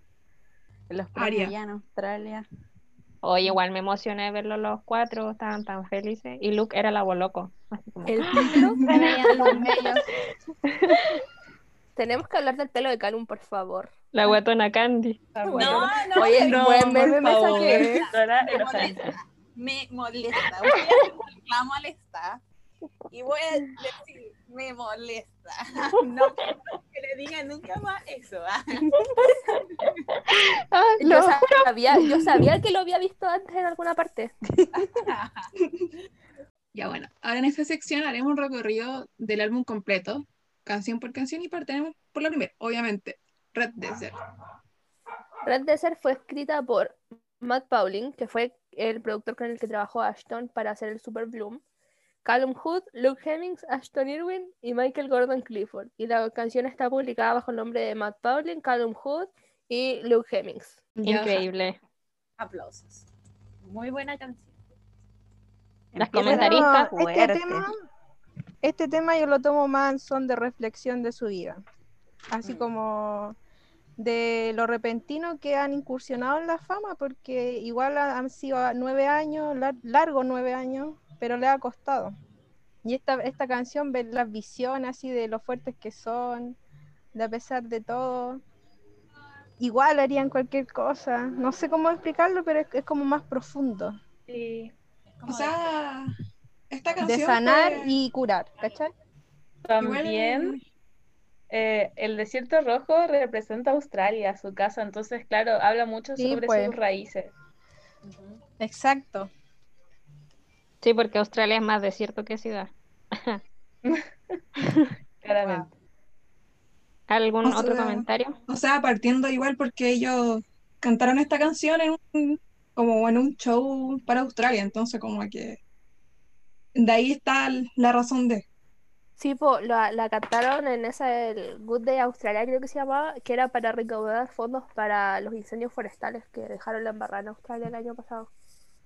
Speaker 6: en los premios en Australia.
Speaker 3: Oye, igual me emocioné verlos los cuatro, estaban tan felices. Y Luke era la loco. Así como,
Speaker 7: El
Speaker 2: los bellos.
Speaker 7: Tenemos que hablar del pelo de Calum, por favor.
Speaker 3: la guatona Candy.
Speaker 4: No, no,
Speaker 7: Oye,
Speaker 9: No,
Speaker 7: buen meme
Speaker 9: por
Speaker 7: me saqué.
Speaker 9: Dora
Speaker 4: me molesta. Me molesta. Voy a hacer un reclamo al staff y voy a decir, me molesta. No quiero que le digan nunca más eso. ¿ah?
Speaker 7: Yo sabía, yo sabía que lo había visto antes en alguna parte.
Speaker 5: ya bueno. Ahora en esta sección haremos un recorrido del álbum completo, canción por canción, y partiremos por la primera, obviamente, Red Desert.
Speaker 7: Red Desert fue escrita por Matt Pauling, que fue el productor con el que trabajó Ashton para hacer el Super Bloom, Callum Hood, Luke Hemmings, Ashton Irwin y Michael Gordon Clifford. Y la canción está publicada bajo el nombre de Matt Pauling, Callum Hood y Luke Hemmings.
Speaker 3: Increíble.
Speaker 4: Aplausos. Muy buena canción.
Speaker 3: Las comentaristas.
Speaker 2: No, este tema, este tema yo lo tomo más en son de reflexión de su vida. Así como de lo repentino que han incursionado en la fama, porque igual ha- han sido nueve años, lar- largos nueve años, pero le ha costado. Y esta, esta canción ve las visiones así de lo fuertes que son, de a pesar de todo. Igual harían cualquier cosa. No sé cómo explicarlo, pero es, es como más profundo.
Speaker 9: Sí.
Speaker 5: O sea, esta canción
Speaker 2: De sanar
Speaker 5: fue-
Speaker 2: y curar, ¿cachai?
Speaker 9: También eh, el desierto rojo representa Australia, su casa, entonces, claro, habla mucho
Speaker 2: Sí,
Speaker 9: sobre
Speaker 2: pues.
Speaker 9: sus raíces.
Speaker 2: Exacto.
Speaker 3: Sí, porque Australia es más desierto que ciudad.
Speaker 9: Claramente.
Speaker 3: ¿Algún
Speaker 5: O
Speaker 3: otro comentario?
Speaker 5: O sea, partiendo igual porque ellos cantaron esta canción en un, como en un show para Australia, entonces como que de ahí está la razón de.
Speaker 7: Sí, po, la, la cantaron en ese el Good Day Australia, creo que se llamaba, que era para recaudar fondos para los incendios forestales que dejaron la embarrada en Australia el año pasado.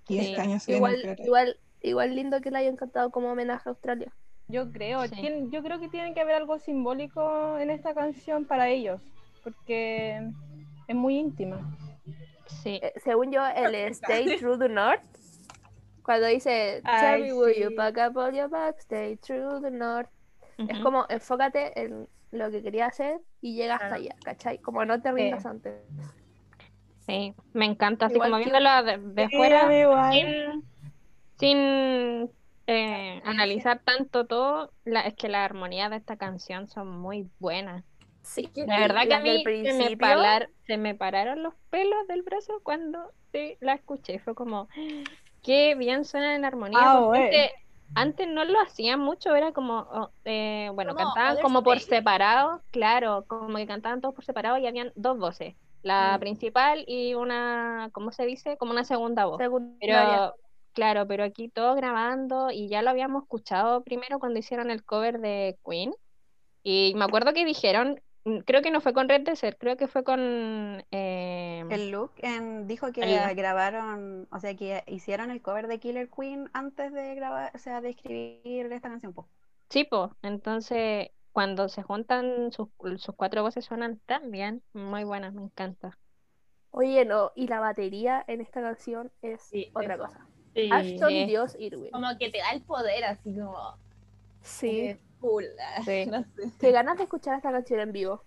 Speaker 5: Y
Speaker 3: Sí.
Speaker 5: este año se viene
Speaker 7: Igual, igual, igual lindo que la hayan cantado como homenaje a Australia.
Speaker 2: Yo creo,
Speaker 3: Sí.
Speaker 2: yo creo que tiene que haber algo simbólico en esta canción para ellos, porque es muy íntima.
Speaker 3: Sí.
Speaker 7: Eh, según yo, el Stay True the North, cuando dice
Speaker 9: Ay,
Speaker 7: Tell me will you
Speaker 9: sí.
Speaker 7: pack up all your bags, stay true the North, es como enfócate en lo que quería hacer y llega hasta
Speaker 9: Claro.
Speaker 7: allá, ¿cachai? Como no te rindas antes.
Speaker 3: Sí, me encanta, así
Speaker 7: Igual
Speaker 3: como
Speaker 7: que-
Speaker 3: viéndolo de, de
Speaker 2: Sí,
Speaker 3: fuera,
Speaker 2: igual.
Speaker 3: sin, sin, eh, analizar tanto todo, la, es que las armonías de esta canción son muy buenas.
Speaker 7: Sí,
Speaker 3: De verdad que a mí se me, se me pararon los pelos del brazo cuando sí, la escuché. Fue como, qué bien suena en armonía.
Speaker 9: Ah,
Speaker 3: antes, antes no lo hacían mucho, era como, oh, eh, bueno,
Speaker 2: Como
Speaker 3: cantaban como por separado, claro, como que cantaban todos por separado y habían dos voces, la
Speaker 2: Mm.
Speaker 3: principal y una, ¿cómo se dice? Como una segunda voz.
Speaker 7: Secundaria.
Speaker 3: Pero, claro, pero aquí todos grabando y ya lo habíamos escuchado primero cuando hicieron el cover de Queen. Y me acuerdo que dijeron, mm, creo que no fue con Red Desert, creo que fue con... eh,
Speaker 6: El Luke en- dijo que
Speaker 3: El-
Speaker 6: grabaron, o sea, que hicieron el cover de Killer Queen antes de grabar, o sea, de escribir esta canción. po.
Speaker 3: Sí, po. Entonces, cuando se juntan sus, sus cuatro voces suenan tan bien, muy buenas, me encanta.
Speaker 7: Oye, no, y la batería en esta canción es
Speaker 2: Sí,
Speaker 7: otra
Speaker 2: eso.
Speaker 7: cosa.
Speaker 9: Sí.
Speaker 7: Ashton
Speaker 3: Sí.
Speaker 7: Dios Irwin.
Speaker 2: Como que te da el poder, así como.
Speaker 7: Sí.
Speaker 2: full.
Speaker 3: Sí.
Speaker 2: No sé.
Speaker 7: Qué ganas de escuchar esta canción en vivo.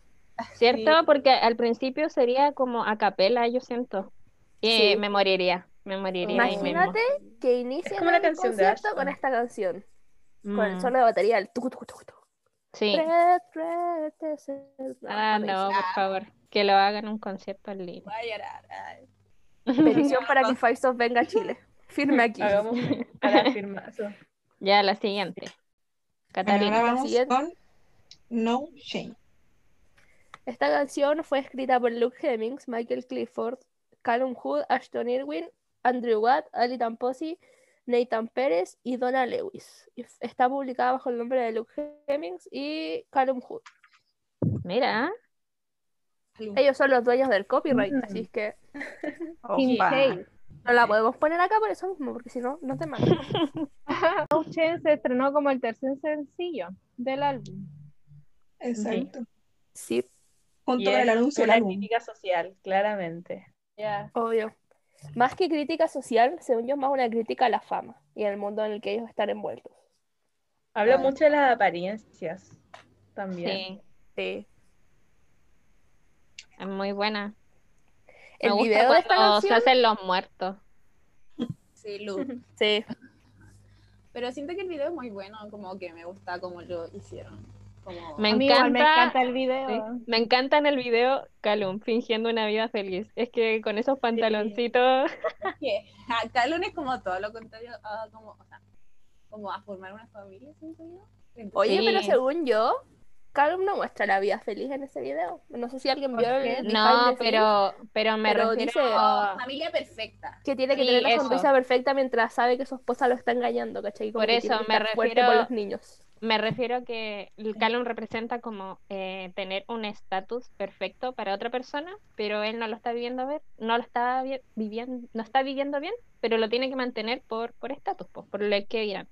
Speaker 3: ¿Cierto? Porque al principio sería como a capela, yo siento. Y
Speaker 7: Sí.
Speaker 3: me moriría, me moriría ahí mismo.
Speaker 7: Imagínate que inicie el
Speaker 9: canción de
Speaker 7: concierto con esta canción. Con el
Speaker 3: Mm,
Speaker 7: solo de batería, el tucu, tucu, tucu, tucu.
Speaker 3: Sí.
Speaker 7: Red.
Speaker 3: Ah, no, por favor. Que lo hagan un concierto en línea.
Speaker 2: Voy a llorar. ay.
Speaker 7: Petición para que Faisos venga a Chile. Firme aquí.
Speaker 9: Hagamos firmazo.
Speaker 3: Ya, la siguiente.
Speaker 5: Bueno,
Speaker 3: Catalina.
Speaker 5: ahora vamos
Speaker 7: siguiente.
Speaker 5: con No Shame.
Speaker 7: Esta canción fue escrita por Luke Hemmings, Michael Clifford, Callum Hood, Ashton Irwin, Andrew Watt, Ali Tamposi, Nathan Pérez y Donna Lewis. Está publicada bajo el nombre de Luke Hemmings y Callum Hood.
Speaker 3: Mira,
Speaker 7: Ellos son los dueños del copyright,
Speaker 9: Mm.
Speaker 7: así que. no la podemos poner acá por eso mismo, porque si no, no te mando.
Speaker 2: No se estrenó como el tercer sencillo del álbum.
Speaker 5: Exacto.
Speaker 7: Sí,
Speaker 5: Junto
Speaker 9: Y
Speaker 5: con el anuncio
Speaker 9: una
Speaker 5: álbum.
Speaker 9: crítica social, claramente.
Speaker 2: Ya.
Speaker 7: obvio. Más que crítica social, según yo, es más una crítica a la fama y al mundo en el que ellos están envueltos.
Speaker 9: Habla
Speaker 2: Ah.
Speaker 9: mucho de las apariencias también.
Speaker 3: sí,
Speaker 7: Sí.
Speaker 3: es muy buena.
Speaker 7: El
Speaker 3: Me
Speaker 7: video de esta
Speaker 3: se hacen los muertos.
Speaker 2: Sí, Luke.
Speaker 7: sí.
Speaker 2: Pero siento que el video es muy bueno, como que me gusta cómo lo hicieron. Como...
Speaker 3: Me encanta-
Speaker 2: el video.
Speaker 3: Sí. Me encanta en el video Calum fingiendo una vida feliz. Es que con esos pantaloncitos.
Speaker 2: a Calum es como todo lo contrario a como, o sea, como a formar una familia, siento yo. Entonces,
Speaker 7: Oye,
Speaker 3: Sí.
Speaker 7: pero según yo, Callum no muestra la vida feliz en ese video. No sé si alguien
Speaker 2: ¿Por
Speaker 7: vio el
Speaker 3: No, pero, pero me
Speaker 7: Pero
Speaker 3: refiero
Speaker 7: dice-
Speaker 3: a-
Speaker 2: familia perfecta.
Speaker 7: que tiene que
Speaker 3: Sí,
Speaker 7: tener la sonrisa perfecta mientras sabe que su esposa lo está engañando, ¿cachai? Como
Speaker 3: Por
Speaker 7: que
Speaker 3: eso
Speaker 7: tiene que
Speaker 3: me refiero-
Speaker 7: por los niños.
Speaker 3: Me refiero a que el Calum representa como eh, tener un estatus perfecto para otra persona, pero él no lo está viviendo ver, no lo está vi- viviendo, no está viviendo bien, pero lo tiene que mantener por por estatus, pues, por lo que dirán.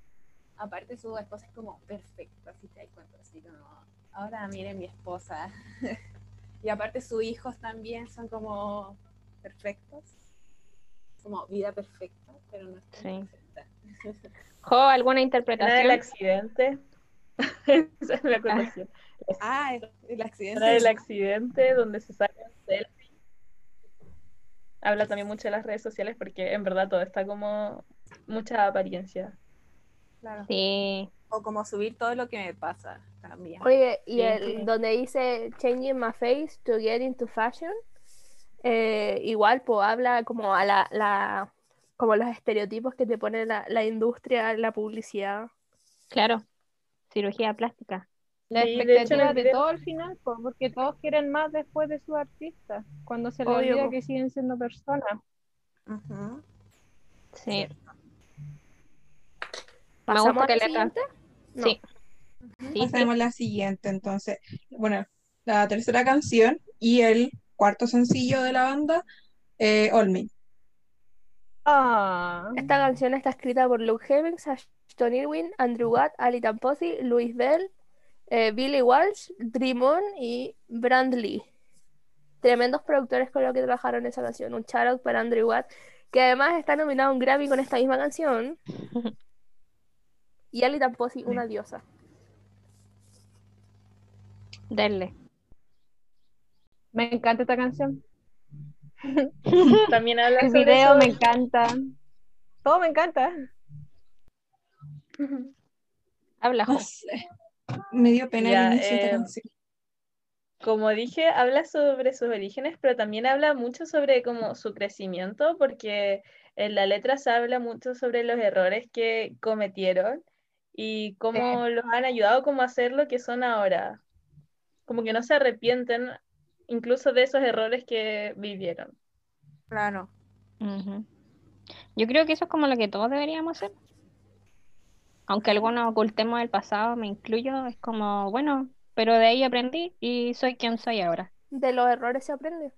Speaker 2: Aparte su esposa es como perfecta, así te das cuenta, así como, ahora miren mi esposa. y aparte sus hijos también son como perfectos. Como vida perfecta, pero no es
Speaker 3: Sí.
Speaker 2: perfecta.
Speaker 3: Jo, ¿alguna
Speaker 9: La del
Speaker 3: interpretación?
Speaker 9: accidente. Esa es la conexión.
Speaker 2: Ah, el accidente.
Speaker 9: La del accidente donde se sacan selfies. Habla también mucho de las redes sociales porque en verdad todo está como mucha apariencia.
Speaker 2: Claro.
Speaker 3: Sí,
Speaker 2: O como subir todo lo que me pasa también.
Speaker 7: Oye, y
Speaker 3: Sí,
Speaker 7: el,
Speaker 3: sí.
Speaker 7: donde dice changing my face to get into fashion, eh, igual pues habla como a la, la como los estereotipos que te pone la, la industria, la publicidad.
Speaker 3: claro. Cirugía plástica.
Speaker 2: La
Speaker 9: Sí, de
Speaker 2: expectativa de
Speaker 9: video-
Speaker 2: todo al final, po, porque todos quieren más después de sus artistas, cuando se les olvida que siguen siendo personas.
Speaker 3: Sí. Me
Speaker 7: ¿Pasamos
Speaker 3: gusta
Speaker 7: a la siguiente? No.
Speaker 3: Sí. Sí, sí.
Speaker 5: Pasemos a la siguiente, entonces. Bueno, la tercera canción y el cuarto sencillo de la banda, eh, All Me.
Speaker 2: Ah,
Speaker 7: Esta canción está escrita por Luke Hemmings, Ashton Irwin, Andrew Watt, Ali Tamposi, Louis Bell, eh, Billy Walsh, Dream On y Brand Lee. Tremendos productores con los que trabajaron en esa canción. Un shout out para Andrew Watt, que además está nominado a un Grammy con esta misma canción. Y Ali Tamposi, una diosa.
Speaker 3: Denle.
Speaker 2: me encanta esta canción.
Speaker 9: También habla
Speaker 2: El
Speaker 9: sobre
Speaker 2: video
Speaker 9: eso.
Speaker 2: me encanta. Todo me encanta.
Speaker 3: Habla, Jo.
Speaker 5: No sé. Me dio pena
Speaker 9: Ya,
Speaker 5: el inicio de esta
Speaker 9: eh,
Speaker 5: canción.
Speaker 9: como dije, habla sobre sus orígenes, pero también habla mucho sobre como su crecimiento, porque en la letra se habla mucho sobre los errores que cometieron y cómo los han ayudado como a ser lo que son ahora. Como que no se arrepienten incluso de esos errores que vivieron.
Speaker 4: Claro.
Speaker 3: Ujú. Yo creo que eso es como lo que todos deberíamos hacer. Aunque algunos ocultemos el pasado, me incluyo, es como, bueno, pero de ahí aprendí y soy quien soy ahora.
Speaker 7: De los errores se aprende.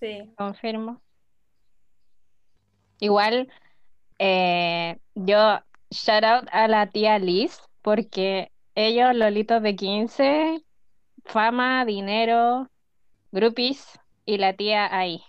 Speaker 9: Sí.
Speaker 3: Confirmo. Igual, eh, yo shout out a la tía Liz, porque ellos, lolitos de 15, fama, dinero, groupies, y la tía ahí.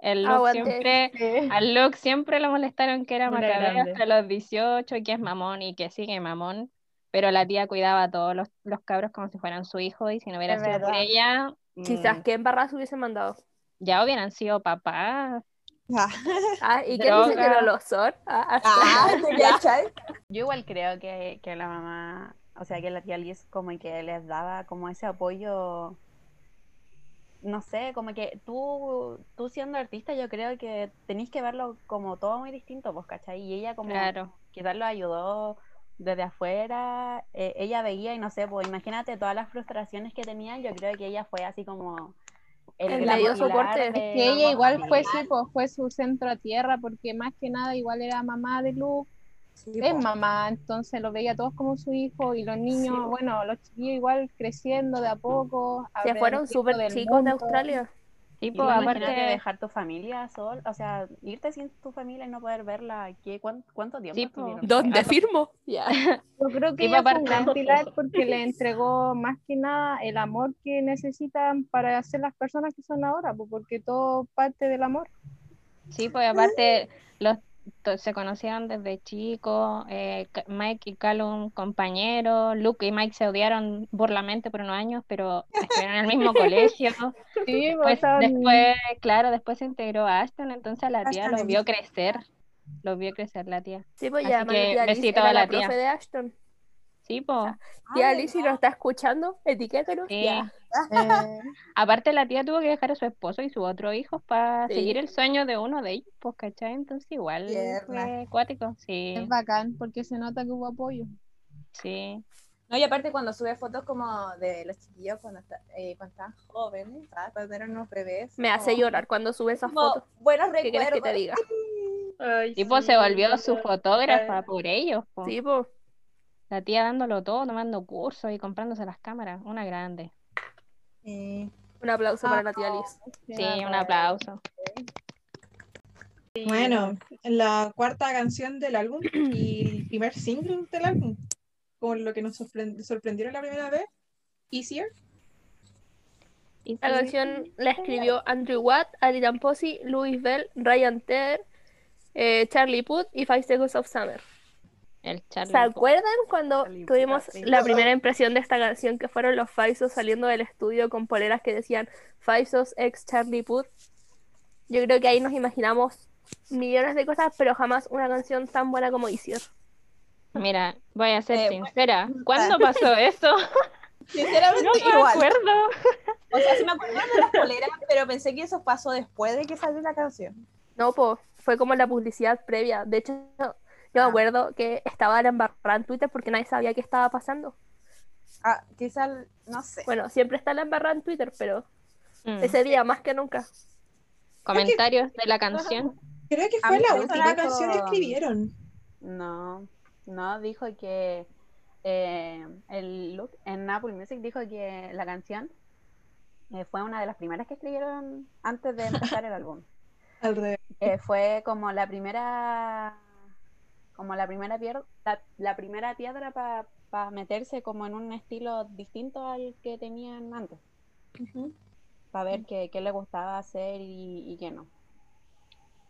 Speaker 3: El look
Speaker 7: Aguante.
Speaker 3: siempre, al Luke siempre lo molestaron que era
Speaker 9: grande.
Speaker 3: hasta los 18 y que es mamón y que sigue mamón, pero la tía cuidaba a todos los, los cabros como si fueran su hijo y si no hubiera sido ella,
Speaker 7: Quizás
Speaker 3: mm,
Speaker 7: que embarradas hubiesen mandado.
Speaker 3: ya hubieran sido papás.
Speaker 7: Ah, ¿y qué dice que
Speaker 3: Droga.
Speaker 7: no lo son? Ah,
Speaker 4: Ah.
Speaker 6: Yo igual creo que, que la mamá, o sea, que la tía Liz como que les daba como ese apoyo, no sé, como que tú, tú siendo artista yo creo que tenéis que verlo como todo muy distinto, pues, ¿cachai? Y ella como
Speaker 3: Claro.
Speaker 6: quizás lo ayudó desde afuera, eh, ella veía y no sé, pues imagínate todas las frustraciones que tenían, yo creo que ella fue así como
Speaker 7: El medio
Speaker 6: pilar
Speaker 7: soporte.
Speaker 6: de-
Speaker 2: Que ella igual fue, sí, pues, fue su centro a tierra, porque más que nada igual era mamá de Luke,
Speaker 4: Sí,
Speaker 2: es
Speaker 4: po.
Speaker 2: mamá, entonces lo veía todos como su hijo y los niños,
Speaker 7: Sí,
Speaker 2: bueno, los chiquillos igual creciendo de a poco.
Speaker 7: Se fueron súper chicos de. Australia.
Speaker 3: Sí,
Speaker 6: Y
Speaker 3: pues, aparte,
Speaker 6: dejar tu familia sol, o sea, irte sin tu familia y no poder verla, ¿qué, cuán- ¿cuánto tiempo
Speaker 3: Sí?
Speaker 7: ¿Dónde
Speaker 3: Ah,
Speaker 7: firmo? Ya.
Speaker 2: Yo creo que ella fue porque le entregó más que nada el amor que necesitan para ser las personas que son ahora, pues, porque todo parte del amor.
Speaker 3: sí, pues aparte los se conocieron desde chicos, eh, Mike y Callum compañeros, Luke y Mike se odiaron burlamente por unos años, pero estuvieron en el mismo colegio.
Speaker 2: Sí, pues,
Speaker 3: Pues después, claro, después se integró a Ashton, entonces la tía
Speaker 4: Ashton
Speaker 3: los vio crecer, los vio crecer la tía.
Speaker 7: Sí, pues
Speaker 3: Así
Speaker 7: ya,
Speaker 3: que besito a la
Speaker 7: la
Speaker 3: tía.
Speaker 7: profe de Ashton.
Speaker 3: Sí, pues.
Speaker 7: Tía Liz, si nos está escuchando, etiquétanos.
Speaker 3: Sí.
Speaker 7: Ya.
Speaker 2: eh,
Speaker 3: Aparte la tía tuvo que dejar a su esposo y sus otros hijos para
Speaker 7: Sí.
Speaker 3: seguir el sueño de uno de ellos, pues, ¿cachai? Entonces igual fue acuático, sí,
Speaker 2: es bacán porque se nota que hubo apoyo.
Speaker 3: sí.
Speaker 4: No, y aparte cuando sube fotos como de los chiquillos cuando, está- eh, cuando estaban jóvenes, ¿sabes? Cuando eran unos bebés.
Speaker 7: Me hace llorar cuando sube esas
Speaker 4: como
Speaker 7: fotos.
Speaker 4: Buenos
Speaker 7: ¿Qué quieres que te
Speaker 4: recuerdos.
Speaker 7: diga?
Speaker 9: Ay,
Speaker 3: Y pues
Speaker 9: sí,
Speaker 3: se volvió su fotógrafa por ellos, pues.
Speaker 7: Sí, pues.
Speaker 3: La tía dándolo todo, tomando cursos y comprándose las cámaras, una grande.
Speaker 4: Sí.
Speaker 7: Un aplauso para la tía Liz.
Speaker 3: Sí, un aplauso.
Speaker 5: Bueno, la cuarta canción del álbum y el primer single del álbum, con lo que nos sorprend- sorprendieron la primera vez, Easier.
Speaker 7: La canción la escribió Andrew Watt, Alidan Posey, Louis Bell, Ryan Tedder, eh, Charlie Puth y Five Seconds of Summer.
Speaker 3: El Charlie.
Speaker 7: ¿Se acuerdan cuando tuvimos
Speaker 6: sí.
Speaker 7: la primera impresión de esta canción que fueron los Faisos saliendo del estudio con poleras que decían Faisos ex Charlie Puth? Yo creo que ahí nos imaginamos millones de cosas, pero jamás una canción tan buena como Easier.
Speaker 3: Mira, voy a ser
Speaker 4: Eh,
Speaker 3: sincera. ¿Cuándo pasó eso?
Speaker 4: Sinceramente,
Speaker 3: No me
Speaker 4: igual.
Speaker 3: acuerdo.
Speaker 4: O sea, sí me acuerdo de las poleras, pero pensé que eso pasó después de que salió la canción.
Speaker 7: No, pues fue como la publicidad previa. De hecho, yo me
Speaker 4: Ah.
Speaker 7: acuerdo que estaba la embarrada en Twitter porque nadie sabía qué estaba pasando.
Speaker 4: Ah, quizás, no sé.
Speaker 7: Bueno, siempre está la embarrada en Twitter, pero
Speaker 3: Mm.
Speaker 7: ese día más que nunca.
Speaker 3: Comentarios de la canción.
Speaker 5: Creo que fue la última
Speaker 6: dijo-
Speaker 5: canción que escribieron.
Speaker 6: No, no, dijo que eh, el look en Apple Music dijo que la canción eh, fue una de las primeras que escribieron antes de empezar el álbum.
Speaker 5: Al revés.
Speaker 6: Eh, fue como la primera como la primera piedra la, la primera piedra para meterse como en un estilo distinto al que tenían antes para ver qué, qué le gustaba hacer y, y qué no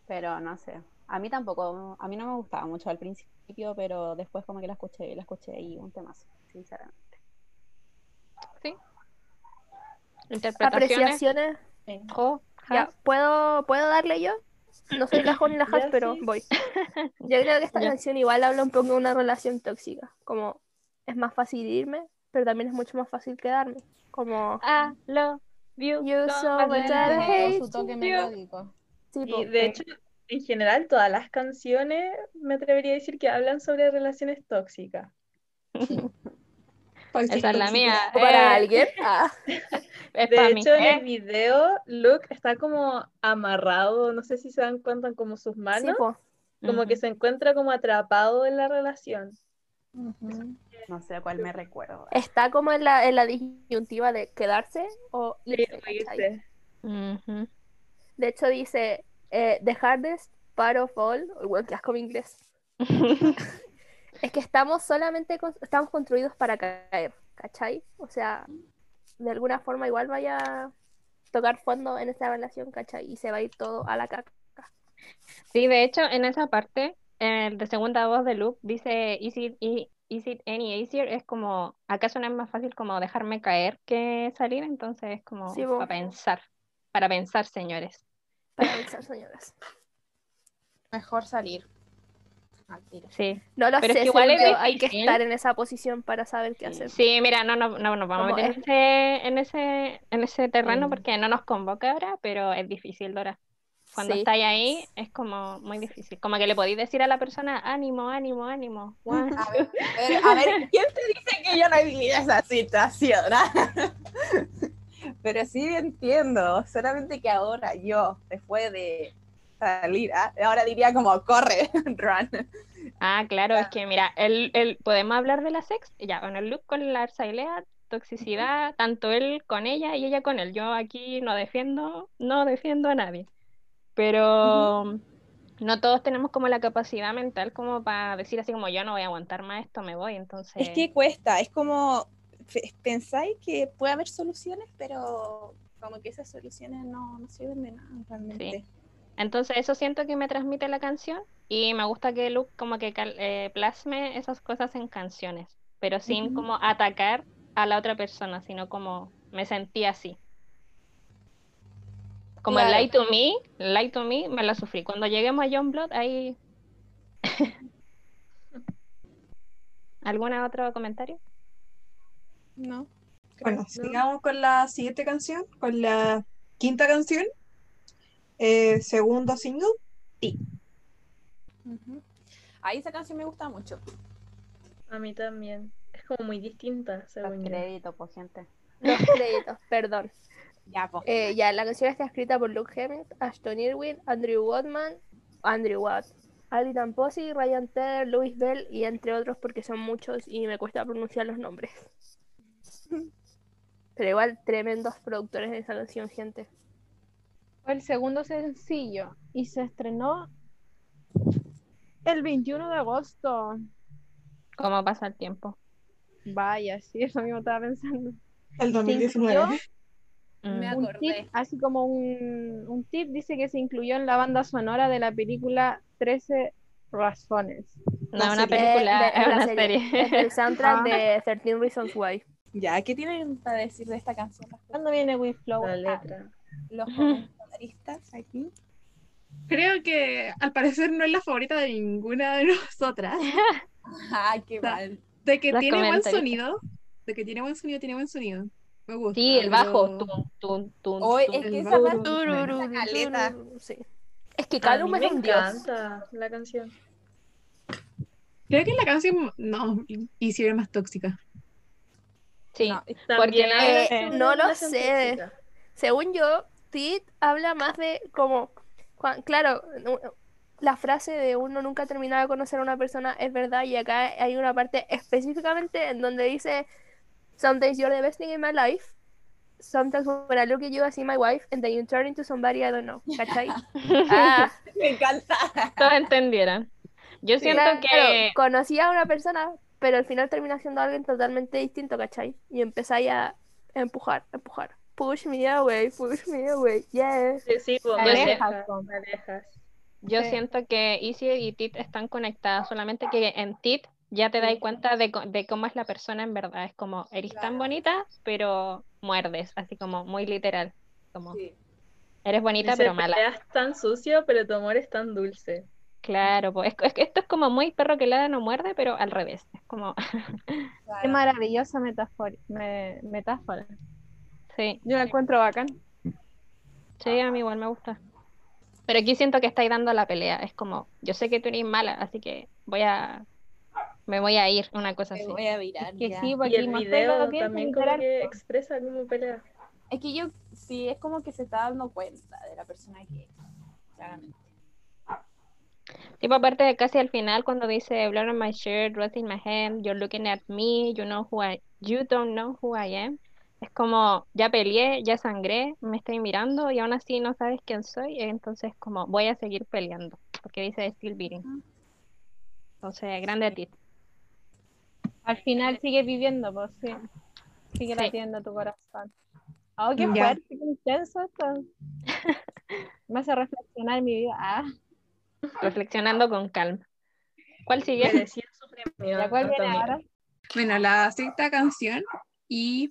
Speaker 6: pero no sé a mí tampoco a mí no me gustaba mucho al principio pero después como que la escuché la escuché y un temazo sinceramente
Speaker 3: Interpretaciones.
Speaker 7: Apreciaciones. Ya,
Speaker 3: Has.
Speaker 7: ¿puedo, ¿puedo darle yo? No soy la ni la Has,
Speaker 9: Ya,
Speaker 7: pero
Speaker 9: sí.
Speaker 7: voy. Yo creo que esta
Speaker 3: Ya.
Speaker 7: canción igual habla un poco de una relación tóxica. Como es más fácil irme, pero también es mucho más fácil quedarme. Como
Speaker 3: A lo you,
Speaker 7: You
Speaker 3: so much hate
Speaker 2: su toque
Speaker 3: you.
Speaker 2: melódico.
Speaker 7: Sí,
Speaker 9: Y de hecho, en general, todas las canciones me atrevería a decir que hablan sobre relaciones tóxicas.
Speaker 3: Esa es la mía.
Speaker 7: para
Speaker 3: eh,
Speaker 7: alguien. Ah,
Speaker 3: es
Speaker 9: De
Speaker 3: mí,
Speaker 9: hecho, en
Speaker 3: eh.
Speaker 9: el video, Luke está como amarrado, no sé si se dan cuenta como sus
Speaker 7: sí,
Speaker 9: manos, como que se encuentra como atrapado en la relación.
Speaker 6: No sé a cuál me recuerdo.
Speaker 7: Está como en la, en la disyuntiva de quedarse o
Speaker 9: Sí,
Speaker 7: irse.
Speaker 3: Ujú.
Speaker 7: De hecho dice, eh, the hardest part of all, bueno, qué asco mi inglés, es que estamos solamente, con- estamos construidos para caer, ¿cachai? O sea, de alguna forma igual vaya a tocar fondo en esta relación, ¿cachai? Y se va a ir todo a la caca.
Speaker 3: Sí, de hecho, en esa parte, el de segunda voz de Luke dice, is it, is it any easier? Es como, ¿acaso no es más fácil como dejarme caer que salir? Entonces es como
Speaker 7: Sí,
Speaker 3: para pensar, para pensar, señores.
Speaker 7: Para pensar, señoras.
Speaker 2: Mejor salir. Al tiro.
Speaker 3: Sí.
Speaker 7: No lo
Speaker 3: Pero es que igual es
Speaker 7: hay que estar en esa posición para saber qué hacer.
Speaker 3: Sí, mira, no, no, no nos vamos a meter en ese, en ese, en ese terreno
Speaker 9: Sí.
Speaker 3: porque no nos convoca ahora, pero es difícil, Dora. Cuando
Speaker 7: Sí.
Speaker 3: estáis ahí es como muy difícil. Como que le podéis decir a la persona, ánimo, ánimo, ánimo. guau".
Speaker 2: A ver, a ver, a ver, ¿quién te dice que yo no viví esa situación? Pero sí entiendo, solamente que ahora yo, después de salir, ah, ahora diría como, corre, run.
Speaker 3: Ah, claro, es que mira, el, el, podemos hablar de la sex, ya, bueno, el look con la Arsailea, toxicidad, tanto él con ella y ella con él. Yo aquí no defiendo, no defiendo a nadie. Pero no todos tenemos como la capacidad mental como para decir así como yo no voy a aguantar más esto, me voy. Entonces,
Speaker 2: Es que cuesta, es como, pensáis que puede haber soluciones, pero como que esas soluciones no, no sirven de nada realmente.
Speaker 3: Entonces eso siento que me transmite la canción y me gusta que Luke como que cal- eh, plasme esas cosas en canciones, pero sin como atacar a la otra persona, sino como me sentí así. Como el. Lie to Me, Lie to Me me la sufrí. Cuando lleguemos a John Blood, ahí... ¿Algún otro comentario?
Speaker 2: ¿No?
Speaker 5: Bueno, sigamos con la siguiente canción, con la quinta canción. Eh, segundo single.
Speaker 2: Ujú. Ahí esa canción me gusta mucho.
Speaker 9: A mí también. Es como muy distinta,
Speaker 6: Los
Speaker 9: según yo.
Speaker 6: créditos, pues gente.
Speaker 7: Los créditos, perdón.
Speaker 2: Ya, pues.
Speaker 7: Eh, ya, la canción está escrita por Luke Hemmings, Ashton Irwin, Andrew Watman, Andrew Watt, Ali Tamposi, Ryan Tedder, Louis Bell y entre otros porque son muchos y me cuesta pronunciar los nombres. Pero igual, tremendos productores de esa canción, gente.
Speaker 2: Fue el segundo sencillo y se estrenó el 21 de agosto.
Speaker 3: ¿Cómo pasa el tiempo?
Speaker 2: Vaya, sí, eso mismo estaba pensando.
Speaker 5: El 2019.
Speaker 3: Mm.
Speaker 2: Un tip, así como un, un tip, dice que se incluyó en la banda sonora de la película 13 razones.
Speaker 3: No es una
Speaker 5: serie.
Speaker 3: película,
Speaker 7: de-
Speaker 3: es una
Speaker 7: serie. el soundtrack
Speaker 2: Ah.
Speaker 7: de 13 Reasons Why.
Speaker 2: Ya, ¿qué tienen para decir de esta canción? ¿Cuándo viene With Flow?
Speaker 9: La
Speaker 2: Ah,
Speaker 9: letra.
Speaker 2: los comentaristas aquí.
Speaker 5: Creo que al parecer no es la favorita de ninguna de nosotras.
Speaker 2: Ay, qué
Speaker 5: Da-
Speaker 2: mal.
Speaker 5: De que
Speaker 3: Las
Speaker 5: tiene buen sonido. De que tiene buen sonido, tiene buen sonido. Me gusta.
Speaker 3: Sí, el bajo.
Speaker 5: pero-
Speaker 3: Tum, tum, tum,
Speaker 2: Hoy
Speaker 3: tum.
Speaker 2: es que esa caleta.
Speaker 7: Sí. Es que Calum es
Speaker 9: me
Speaker 7: un dios.
Speaker 9: encanta la canción.
Speaker 5: Creo que la canción. No, hicieron más tóxica.
Speaker 3: Sí,
Speaker 2: No,
Speaker 3: Porque, eh,
Speaker 9: sobre
Speaker 7: no lo sé.
Speaker 9: tóxica.
Speaker 7: Según yo, Tit habla más de como, claro, la frase de uno nunca terminaba de conocer a una persona es verdad y acá hay una parte específicamente en donde dice Some days you're the best thing in my life. Sometimes when I look at you, I see my wife, and then you turn into somebody I don't know. ¿Cachai? Ah,
Speaker 2: me encanta.
Speaker 3: todos entendieron. Yo siento
Speaker 7: claro,
Speaker 3: que
Speaker 7: conocí a una persona, pero al final termina siendo alguien totalmente distinto, ¿cachai? Y empezáis a empujar, empujar. Push me away, push me away, yeah.
Speaker 9: Sí, sí, pues, me
Speaker 2: alejas,
Speaker 9: alejas, me alejas.
Speaker 3: Yo
Speaker 2: Sí.
Speaker 3: siento que Easy y Tit están conectadas, solamente que en Tit ya te das cuenta de, co- de cómo es la persona en verdad. Es como, eres tan bonita, pero muerdes, así como muy literal. Como,
Speaker 2: Sí.
Speaker 3: eres bonita,
Speaker 9: Dice,
Speaker 3: pero mala.
Speaker 9: "Peleas tan sucio, pero tu amor es tan dulce.
Speaker 3: Claro, pues, es, que esto es como muy perro que ladra no muerde, pero al revés. Es como,
Speaker 2: Qué maravillosa metáfora. me- metáfora.
Speaker 3: Sí,
Speaker 2: Yo la encuentro bacán.
Speaker 3: sí, a mí igual me gusta. Pero aquí siento que estáis dando la pelea. Es como, yo sé que tú eres mala, así que voy a, me voy a ir, una cosa
Speaker 4: Me
Speaker 3: así.
Speaker 4: voy a virar.
Speaker 2: Que
Speaker 4: ya.
Speaker 2: sí,
Speaker 9: Y
Speaker 2: porque
Speaker 9: el
Speaker 2: mostré
Speaker 9: video también como que expresa como pelea.
Speaker 4: Es que yo sí, es como que se está dando cuenta de la persona que es, claramente.
Speaker 3: Tipo, aparte de casi al final, cuando dice blood on my shirt, rose in my hand, you're looking at me, you know who I, you don't know who I am. Es como, ya peleé, ya sangré, me estoy mirando y aún así no sabes quién soy, entonces como voy a seguir peleando, porque dice still beating. Entonces, grande a ti.
Speaker 2: Al final sigue viviendo, pues sí. Sigue
Speaker 3: Sí.
Speaker 2: latiendo tu corazón. Oh, qué
Speaker 5: Ya.
Speaker 2: fuerte, qué intenso esto. Me hace reflexionar mi vida. Ah,
Speaker 3: Reflexionando con calma. ¿Cuál sigue?
Speaker 9: Merecía su premio.
Speaker 2: ¿la cual viene ahora?
Speaker 5: Bueno, la sexta canción y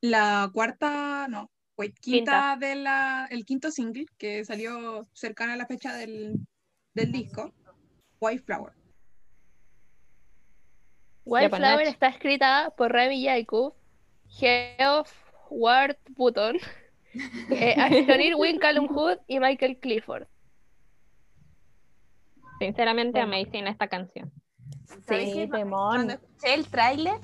Speaker 5: la cuarta, no, fue quinta, de la, el quinto single que salió cercana a la fecha del, del disco, White Flower.
Speaker 7: Wildflower
Speaker 3: Nach.
Speaker 7: está escrita por Remy Yaikub, Geoff Ward Button, eh, Ashton Irwin, Callum Hood y Michael Clifford.
Speaker 3: Sinceramente, amazing esta canción.
Speaker 4: ¿Sabes
Speaker 2: Sí, temón.
Speaker 4: Cuando escuché el tráiler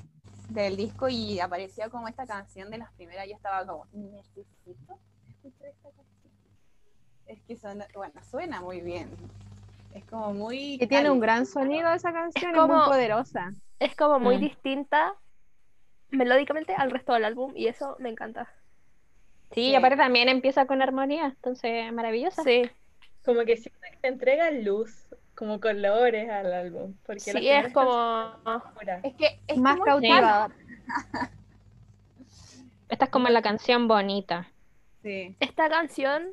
Speaker 4: del disco y aparecía como esta canción de las primeras, yo estaba como, necesito escuchar esta canción. Es que suena, bueno, suena muy bien. Es como muy...
Speaker 2: Que tiene un gran sonido esa canción, es,
Speaker 7: como-
Speaker 2: muy poderosa.
Speaker 7: Es como muy
Speaker 3: Mm.
Speaker 7: distinta melódicamente al resto del álbum y eso me encanta.
Speaker 3: Sí,
Speaker 4: Sí.
Speaker 3: y aparte también empieza con armonía, entonces maravillosa.
Speaker 7: Sí,
Speaker 9: Como que siento que te entrega luz, como colores al álbum. Porque
Speaker 7: sí, es como...
Speaker 4: Es que es
Speaker 2: Más
Speaker 4: como
Speaker 2: cautivador.
Speaker 3: Esta es como la canción bonita.
Speaker 4: Sí.
Speaker 7: Esta canción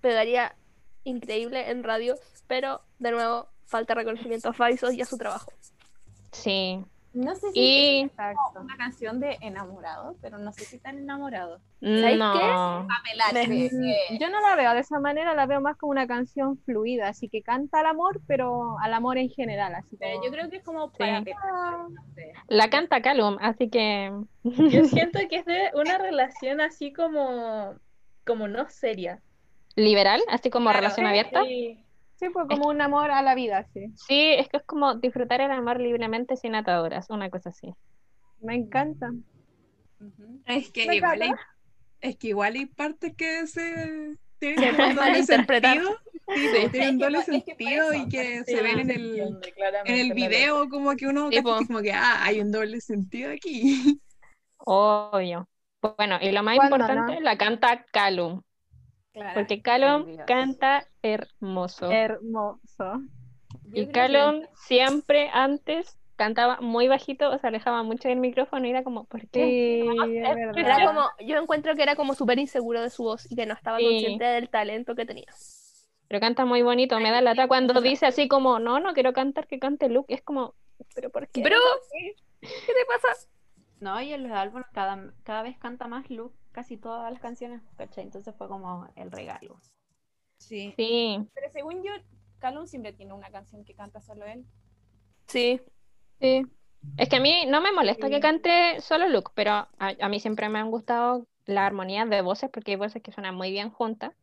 Speaker 7: pegaría increíble en radio, pero de nuevo falta reconocimiento a Faisos y a su trabajo.
Speaker 3: Sí.
Speaker 4: No sé si
Speaker 3: Y
Speaker 4: es una canción de enamorado, pero no sé si tan enamorado.
Speaker 7: ¿Sabéis
Speaker 3: no.
Speaker 7: Me-
Speaker 4: que- que-
Speaker 2: Yo no la veo de esa manera, la veo más como una canción fluida, así que canta al amor, pero al amor en general, así
Speaker 4: pero
Speaker 2: como-
Speaker 4: yo creo que es como para
Speaker 3: Sí.
Speaker 4: no sé.
Speaker 3: La canta Callum, así que
Speaker 9: Yo siento que es de una relación así como, como no seria.
Speaker 3: liberal, así como
Speaker 4: Claro.
Speaker 3: relación abierta.
Speaker 9: Sí.
Speaker 2: Sí, pues como un amor a la vida, sí.
Speaker 3: Sí, es que es como disfrutar el amor libremente sin ataduras, una cosa así.
Speaker 2: Me encanta.
Speaker 5: Es que igual hay, es que igual hay partes que se tienen
Speaker 7: pueden
Speaker 5: doble sentido, sí, pues, tienen
Speaker 4: que
Speaker 5: doble sentido y que
Speaker 9: Sí,
Speaker 5: se ven en el,
Speaker 9: entiende
Speaker 5: en el video como que uno
Speaker 7: po.
Speaker 5: que como que ah, hay un doble sentido aquí.
Speaker 3: Obvio. Bueno, y lo más
Speaker 2: ¿Cuándo
Speaker 3: importante,
Speaker 2: no?
Speaker 3: la canta Callum, Porque Callum
Speaker 6: Dios.
Speaker 3: canta hermoso.
Speaker 2: Hermoso.
Speaker 4: Yo
Speaker 3: Y
Speaker 4: que-
Speaker 3: Callum siempre antes cantaba muy bajito, o se alejaba mucho del micrófono y era como, ¿por qué?
Speaker 2: Sí, es verdad.
Speaker 7: Era como, yo encuentro que era como súper inseguro de su voz y que no estaba
Speaker 3: Sí.
Speaker 7: consciente del talento que tenía.
Speaker 3: Pero canta muy bonito, me da lata cuando dice así como, no, no quiero cantar, que cante Luke. Es como, ¿pero por qué?
Speaker 7: Bro, ¿qué te pasa?
Speaker 6: No, y en los álbumes cada, cada vez canta más Luke casi todas las canciones, ¿cachai? Entonces fue como el regalo.
Speaker 4: Sí.
Speaker 3: Sí,
Speaker 4: Pero según yo, Callum siempre tiene una canción que canta solo él.
Speaker 7: Sí,
Speaker 2: Sí.
Speaker 3: es que a mí no me molesta que cante solo Luke, pero a, a mí siempre me han gustado las armonías de voces porque hay voces que suenan muy bien juntas.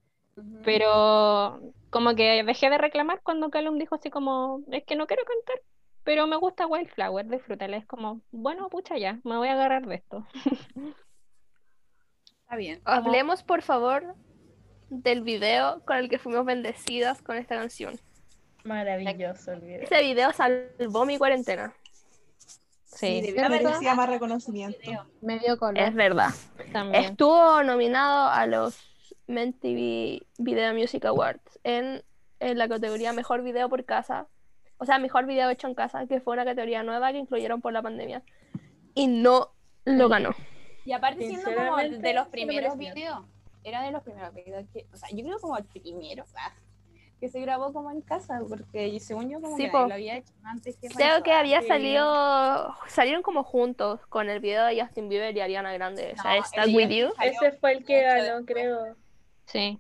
Speaker 3: Pero como que dejé de reclamar cuando Callum dijo así como, es que no quiero cantar, pero me gusta Wildflower, disfrútala. Es como, bueno, pucha ya, me voy a agarrar de esto.
Speaker 4: Está bien.
Speaker 7: hablemos por favor del video con el que fuimos bendecidas con esta canción.
Speaker 9: Maravilloso el video.
Speaker 7: Ese video salvó mi cuarentena.
Speaker 3: Sí,
Speaker 4: haber
Speaker 2: ¿Cierto?
Speaker 4: sido
Speaker 5: más reconocimiento.
Speaker 2: Medio color.
Speaker 7: Es verdad.
Speaker 3: también.
Speaker 7: Estuvo nominado a los MTV Video Music Awards en, en la categoría Mejor Video por Casa. O sea, Mejor Video Hecho en Casa, que fue una categoría nueva que incluyeron por la pandemia. Y no lo ganó.
Speaker 4: Y aparte siendo como de los primeros videos. Era de los primeros videos que, o sea, yo creo como el primero, que se grabó como en casa, porque según yo como
Speaker 7: Sí,
Speaker 4: que
Speaker 7: po.
Speaker 4: lo había hecho antes que
Speaker 7: Creo que había salido, salieron como juntos con el video de Justin Bieber y Ariana Grande. o sea, Stuck With
Speaker 4: video
Speaker 7: You.
Speaker 9: Ese fue el que ganó,
Speaker 4: después.
Speaker 9: creo.
Speaker 3: Sí.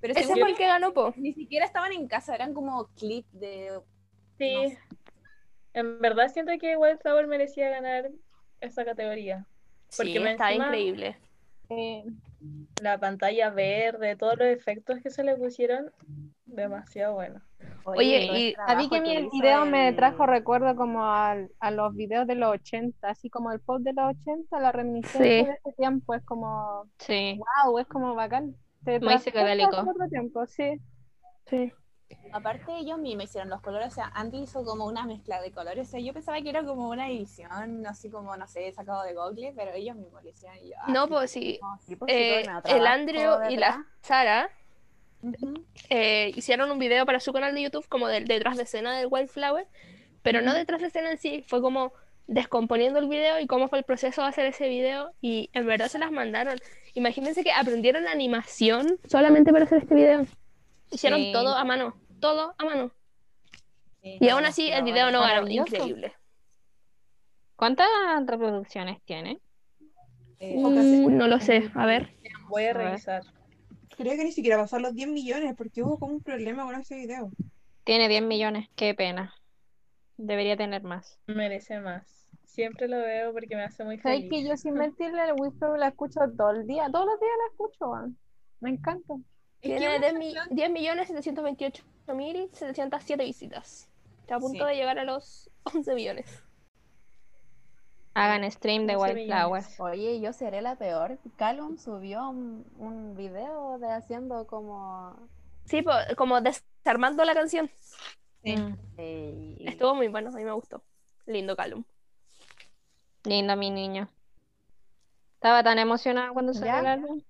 Speaker 4: Pero
Speaker 7: Ese
Speaker 4: según
Speaker 7: fue
Speaker 4: yo,
Speaker 7: el que ganó, po.
Speaker 4: ni siquiera estaban en casa, eran como clips de...
Speaker 9: Sí.
Speaker 4: No sé.
Speaker 9: En verdad siento que Wildflower merecía ganar esa categoría. Porque
Speaker 7: Sí,
Speaker 9: me
Speaker 7: está
Speaker 9: encima-
Speaker 7: increíble.
Speaker 2: Eh,
Speaker 9: la pantalla verde, todos los efectos que se le pusieron, demasiado bueno.
Speaker 7: Oye,
Speaker 6: el
Speaker 7: y
Speaker 2: A mí que mi video me trajo recuerdo como al- a, los videos de los 80, así como el pop de los 80, la reminiscencia
Speaker 7: Sí.
Speaker 2: de ese tiempo es como,
Speaker 3: Sí.
Speaker 2: wow, es como bacán. Te
Speaker 3: Muy psicodélico.
Speaker 2: a otro tiempo, sí.
Speaker 7: Sí.
Speaker 4: Aparte ellos mismos hicieron los colores, o sea, Andy hizo como una mezcla de colores, o sea, yo pensaba que era como una edición, así como, no sé, sacado de Google, pero ellos mismos lo hicieron y yo,
Speaker 7: No, pues sí.
Speaker 6: pues,
Speaker 7: Eh,
Speaker 6: el
Speaker 7: Andrew y la Sara eh, hicieron un video para su canal de YouTube como del detrás de escena del Wildflower, pero no detrás de escena en sí, fue como descomponiendo el video y cómo fue el proceso de hacer ese video y en verdad se las mandaron. Imagínense que aprendieron animación solamente para hacer este video. Hicieron
Speaker 3: Sí.
Speaker 7: todo a mano, todo a mano.
Speaker 4: Sí,
Speaker 7: Y aún así el video no ganó, increíble.
Speaker 3: ¿Cuántas reproducciones tiene?
Speaker 4: Eh,
Speaker 7: Uh, no lo sé, a ver.
Speaker 9: Voy a revisar.
Speaker 5: Creo que ni siquiera pasó los 10 millones porque hubo como un problema con ese video.
Speaker 3: Tiene 10 millones, qué pena. Debería tener más.
Speaker 9: Merece más. Siempre lo veo porque me hace muy
Speaker 2: Sabes
Speaker 9: feliz.
Speaker 2: que yo sin mentirle, el Whisper la escucho todo el día, todos los días la escucho. Me encanta.
Speaker 4: Es
Speaker 7: Tiene
Speaker 4: una
Speaker 7: 10, mi- 10 millones 728 mil 707 visitas. Está a punto
Speaker 4: Sí.
Speaker 7: de llegar a los 11 millones.
Speaker 3: Hagan stream de
Speaker 9: 11
Speaker 3: Wildflower.
Speaker 6: Oye, yo seré la peor. Callum subió un, un video de haciendo como...
Speaker 7: Sí, po- como desarmando la canción.
Speaker 4: Sí.
Speaker 3: Mm,
Speaker 7: Estuvo muy bueno, a mí me gustó. Lindo Calum.
Speaker 3: lindo mi niño. Estaba tan emocionada cuando salió
Speaker 2: ¿Ya?
Speaker 3: el álbum.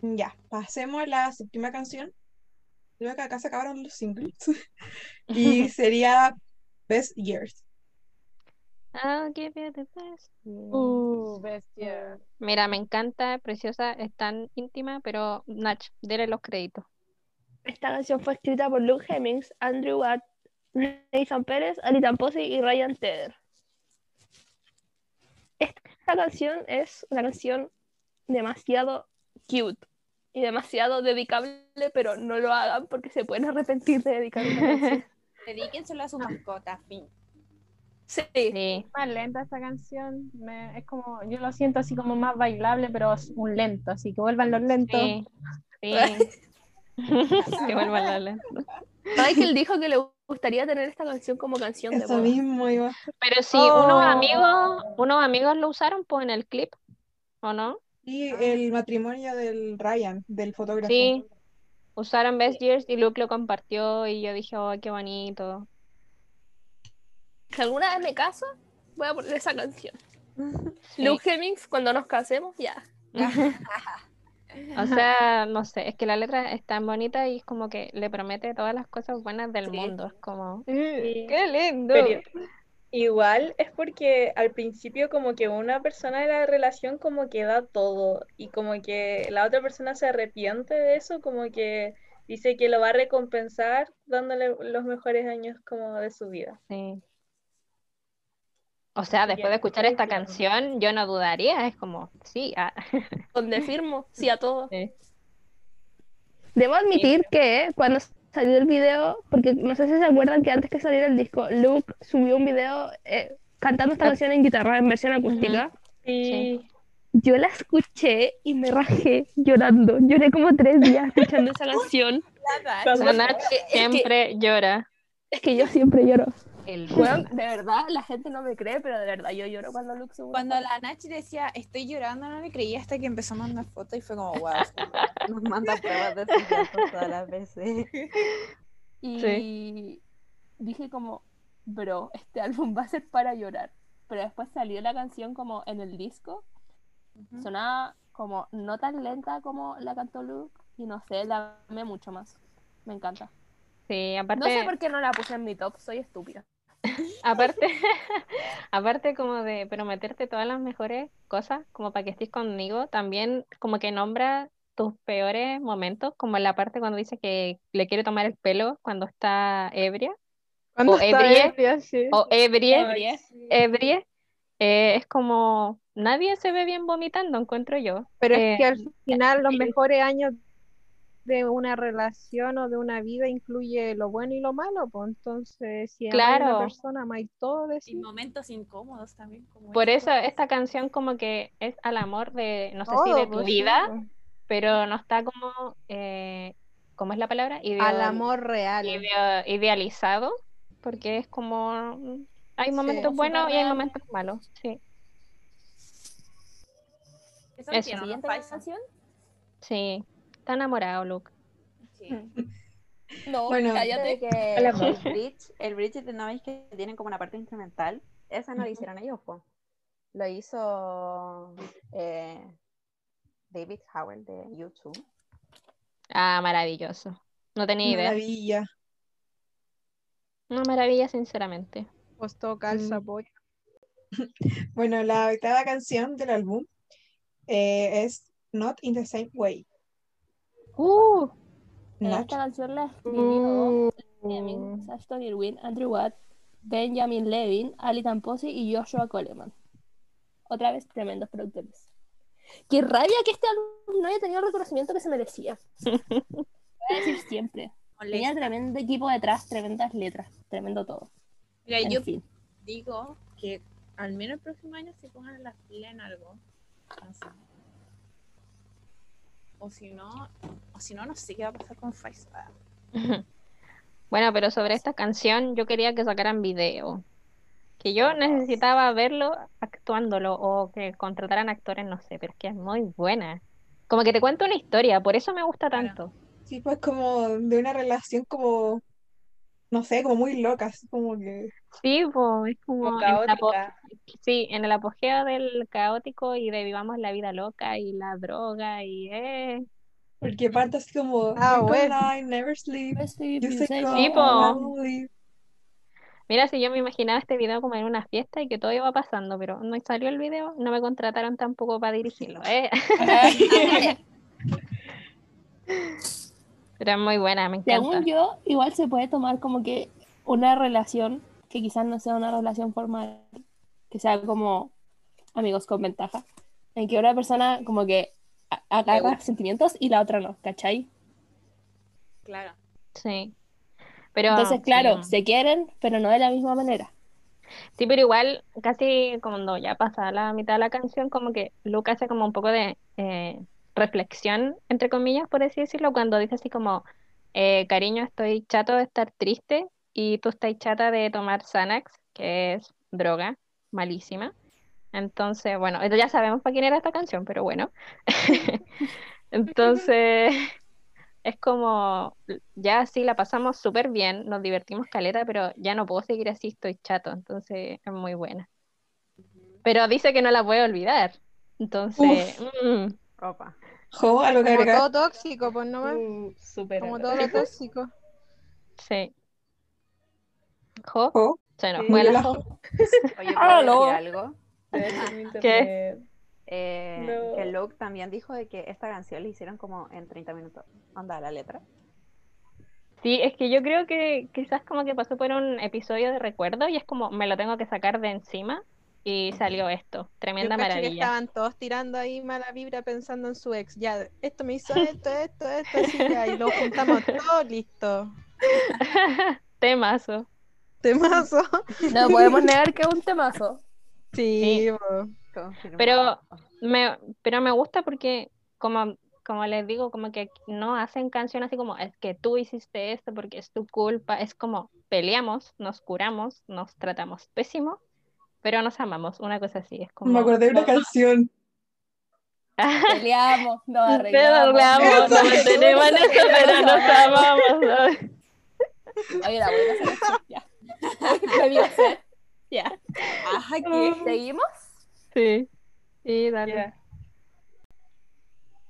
Speaker 5: Ya, pasemos a la séptima canción. Creo que acá se acabaron los singles. Y sería Best Years.
Speaker 3: I'll give you the best.
Speaker 2: Uh, bestia.
Speaker 3: Mira, me encanta, preciosa, es tan íntima, pero Nach, dile los créditos.
Speaker 7: Esta canción fue escrita por Luke Hemmings, Andrew Watt, Nathan Pérez, Alita Posey y Ryan Tedder. Esta canción es una canción demasiado cute y demasiado dedicable, pero no lo hagan porque se pueden arrepentir de dedicar una canción.
Speaker 4: Dedíquenselo a su mascota, fin.
Speaker 7: Sí,
Speaker 3: Sí,
Speaker 2: Más lenta esta canción, me- es como, yo lo siento así como más bailable, pero es un lento, así que vuelvan los lentos.
Speaker 3: sí, sí. que vuelva la lenta.
Speaker 7: Michael dijo que le gustaría tener esta canción como canción de
Speaker 5: Eso
Speaker 7: boda.
Speaker 5: mismo iba.
Speaker 3: Pero sí,
Speaker 2: Oh.
Speaker 3: unos amigos, unos amigos lo usaron pues en el clip, ¿o no?
Speaker 5: Y el matrimonio del Ryan, del fotógrafo.
Speaker 3: Sí, usaron Best Years y Luke lo compartió y yo dije, oh, qué bonito.
Speaker 7: Si alguna vez me caso, voy a poner esa canción. Luke Hemmings, cuando nos casemos, ya.
Speaker 3: O sea, no sé, es que la letra es tan bonita y es como que le promete todas las cosas buenas del
Speaker 7: Sí.
Speaker 3: mundo. Es como,
Speaker 9: Sí.
Speaker 3: qué lindo.
Speaker 9: Pero igual es porque al principio como que una persona de la relación como que da todo y como que la otra persona se arrepiente de eso, como que dice que lo va a recompensar dándole los mejores años como de su vida.
Speaker 3: Sí. O sea, después de escuchar esta canción, yo no dudaría, es como, sí, ah,
Speaker 7: Donde firmo, sí a todo.
Speaker 3: Sí.
Speaker 7: Debo admitir que cuando salió el video, porque no sé si se acuerdan que antes que saliera el disco, Luke subió un video eh, cantando esta
Speaker 3: Ah.
Speaker 7: canción en guitarra, en versión acústica.
Speaker 9: Sí.
Speaker 7: Yo la escuché y me rajé llorando. Lloré como tres días escuchando esa canción.
Speaker 9: Cuando-
Speaker 3: la Nach
Speaker 7: Es que-
Speaker 3: siempre llora.
Speaker 7: Es que yo siempre lloro.
Speaker 6: el
Speaker 7: Bueno, de verdad, la gente no me cree, pero de verdad yo lloro cuando Luke sube.
Speaker 4: Cuando la Nachi decía, estoy llorando, no le creía hasta que empezó a mandar fotos y fue como, wow.
Speaker 6: nos manda pruebas de sus todas las veces.
Speaker 7: Y dije como, bro, este álbum va a ser para llorar. Pero después salió la canción como en el disco. Sonaba como no tan lenta como la cantó Luke. Y no sé, la amé mucho más. Me encanta.
Speaker 3: Sí,
Speaker 7: No
Speaker 3: aparte,
Speaker 7: sé por qué no la puse en mi top, soy estúpida.
Speaker 3: aparte, aparte como de prometerte todas las mejores cosas, como para que estés conmigo, también como que nombra tus peores momentos, como la parte cuando dice que le quiere tomar el pelo cuando está ebria,
Speaker 2: Cuando
Speaker 3: O
Speaker 2: está
Speaker 3: ebrie,
Speaker 2: ebria, sí.
Speaker 3: o ebrie,
Speaker 9: Ay, sí.
Speaker 3: ebrie, eh, es como nadie se ve bien vomitando, encuentro yo.
Speaker 2: Pero
Speaker 3: Eh,
Speaker 2: es que al final los mejores años de una relación o de una vida incluye lo bueno y lo malo, pues entonces si
Speaker 3: Claro.
Speaker 2: una persona, amáis todo de
Speaker 4: Y momentos incómodos también. Como
Speaker 3: Por eso esta canción como que es al amor de, no sé si de tu
Speaker 2: pues, sí,
Speaker 3: vida,
Speaker 2: pues.
Speaker 3: Pero no está como, eh, ¿cómo es la palabra?
Speaker 2: Al amor real.
Speaker 3: idea- idealizado, porque es como, mm, hay momentos
Speaker 2: es
Speaker 3: buenos y hay momentos malos, sí,
Speaker 4: Eso
Speaker 3: Eso.
Speaker 7: canción.
Speaker 3: sí, está enamorado, Luke.
Speaker 4: Sí.
Speaker 7: No,
Speaker 5: Bueno.
Speaker 7: Cállate.
Speaker 6: que el bridge, el bridge de no veis que tienen como una parte instrumental, esa no lo hicieron ellos, po. Lo hizo eh, David Howell de YouTube.
Speaker 3: Ah, maravilloso. No tenía idea.
Speaker 5: Maravilla.
Speaker 3: Una maravilla, sinceramente.
Speaker 2: Costó calza
Speaker 5: Mm.
Speaker 2: pollo.
Speaker 5: Bueno, la octava canción del álbum eh, es Not in the Same Way.
Speaker 3: Uh,
Speaker 5: Nach.
Speaker 7: Esta canción la escribió
Speaker 3: uh,
Speaker 7: Sashton Irwin, Andrew Watt, Benjamin Levin, Ali Tamposi y Joshua Coleman. Otra vez, tremendos productores. Qué rabia que este álbum no haya tenido el reconocimiento que se merecía. Lo voy a decir siempre. Tenía tremendo equipo detrás, tremendas letras, tremendo todo.
Speaker 4: Mira,
Speaker 7: En
Speaker 4: yo
Speaker 7: fin.
Speaker 4: digo que al menos el próximo año se pongan las pilas en algo. Sé. O si no, o si no, no sé qué va a pasar con Faisal.
Speaker 3: Bueno, pero sobre esta canción yo quería que sacaran video. Que yo necesitaba verlo actuándolo o que contrataran actores, no sé, pero es que es muy buena. Como que te cuenta una historia, por eso me gusta tanto.
Speaker 5: Sí, pues como de una relación como, no sé, como muy loca, así como que...
Speaker 3: Sí, pues es como
Speaker 9: Como
Speaker 3: en sí, en el apogeo del caótico y de vivamos la vida loca y la droga y eh.
Speaker 5: Porque parte así como,
Speaker 2: Ah,
Speaker 5: "Drink all
Speaker 2: bueno.
Speaker 5: night, never sleep, you say
Speaker 3: Sí,
Speaker 5: I leave".
Speaker 3: Mira, si yo me imaginaba este video como en una fiesta y que todo iba pasando, pero no salió el video, no me contrataron tampoco para dirigirlo, ¿eh? Pero es muy buena, me encanta.
Speaker 7: Según yo, igual se puede tomar como que una relación que quizás no sea una relación formal, que sea como amigos con ventaja, en que una persona como que agarra sentimientos y la otra no, ¿cachai?
Speaker 4: Claro.
Speaker 3: Sí. Pero,
Speaker 7: Entonces, claro,
Speaker 3: sí.
Speaker 7: se quieren, pero no de la misma manera.
Speaker 3: Sí, pero igual, casi cuando ya pasa la mitad de la canción, como que Luke hace como un poco de eh, reflexión, entre comillas, por así decirlo, cuando dice así como, eh, cariño, estoy chato de estar triste y tú estás chata de tomar Xanax, que es droga malísima. Entonces, bueno, ya sabemos para quién era esta canción, pero bueno. Entonces, es como, ya sí, la pasamos súper bien, nos divertimos caleta, pero ya no puedo seguir así, estoy chato, entonces es muy buena. Pero dice que no la puede olvidar. Entonces, mm,
Speaker 6: Opa.
Speaker 5: Jo, algo que
Speaker 2: Como
Speaker 5: agregar.
Speaker 2: todo tóxico, pues no más.
Speaker 9: Uh, súper
Speaker 2: Como todo lo tóxico.
Speaker 3: sí. Jo,
Speaker 5: Jo,
Speaker 3: se nos
Speaker 9: Sí.
Speaker 3: fue la
Speaker 5: la
Speaker 3: Jo.
Speaker 6: Oye, ¿puedo
Speaker 7: Aló.
Speaker 6: decir algo?
Speaker 3: ¿Qué?
Speaker 6: Eh,
Speaker 9: No.
Speaker 6: que Luke también dijo de que esta canción la hicieron como en 30 minutos. Onda, la letra.
Speaker 3: Sí, es que yo creo que quizás como que pasó por un episodio de recuerdo y es como, me lo tengo que sacar de encima y salió esto. Tremenda
Speaker 2: Yo cacho que
Speaker 3: maravilla.
Speaker 2: estaban todos tirando ahí mala vibra pensando en su ex. Ya, esto me hizo esto, esto, esto, así ya, y lo juntamos todo listo.
Speaker 3: Temazo.
Speaker 2: Temazo.
Speaker 7: No podemos negar que es un temazo.
Speaker 2: Sí, po.
Speaker 6: Confirmado.
Speaker 3: Pero me, pero me gusta porque, como, como les digo, como que no hacen canciones así como, es que tú hiciste esto porque es tu culpa. Es como, peleamos, nos curamos, nos tratamos pésimo, pero nos amamos. Una cosa así, es como...
Speaker 5: Me acordé de una canción.
Speaker 7: Peleamos, nos
Speaker 3: Nos
Speaker 7: arreglamos.
Speaker 3: arreglamos, nos mantenemos en eso, pero nos amamos. ¿no?
Speaker 7: Oye, la ya. Me vio hacer. Ya.
Speaker 6: Ajá, que
Speaker 7: ¿Seguimos?
Speaker 3: Sí, sí, dale.
Speaker 9: Ya.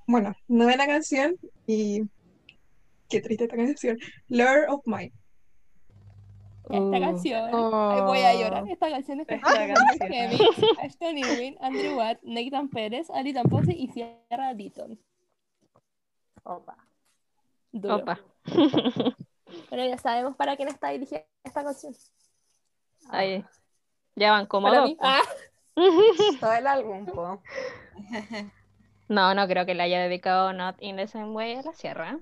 Speaker 5: Bueno, novena canción y... Qué triste esta canción. Lord of Mine.
Speaker 7: Esta
Speaker 3: Uh.
Speaker 7: canción. Ay, voy a llorar. Esta canción está
Speaker 9: Esta canción.
Speaker 7: Kevin, Ashton Irwin, Andrew Watt, Nathan Pérez, Ali Tamposi y Sierra Deaton.
Speaker 6: Opa.
Speaker 7: Duro.
Speaker 3: Opa.
Speaker 7: Pero ya sabemos para quién está dirigida esta canción.
Speaker 3: Ay, ya van como dos,
Speaker 7: mí.
Speaker 3: po.
Speaker 7: Ah,
Speaker 6: Todo el álbum, po.
Speaker 3: No, no creo que le haya dedicado Not in the Same Way a la sierra.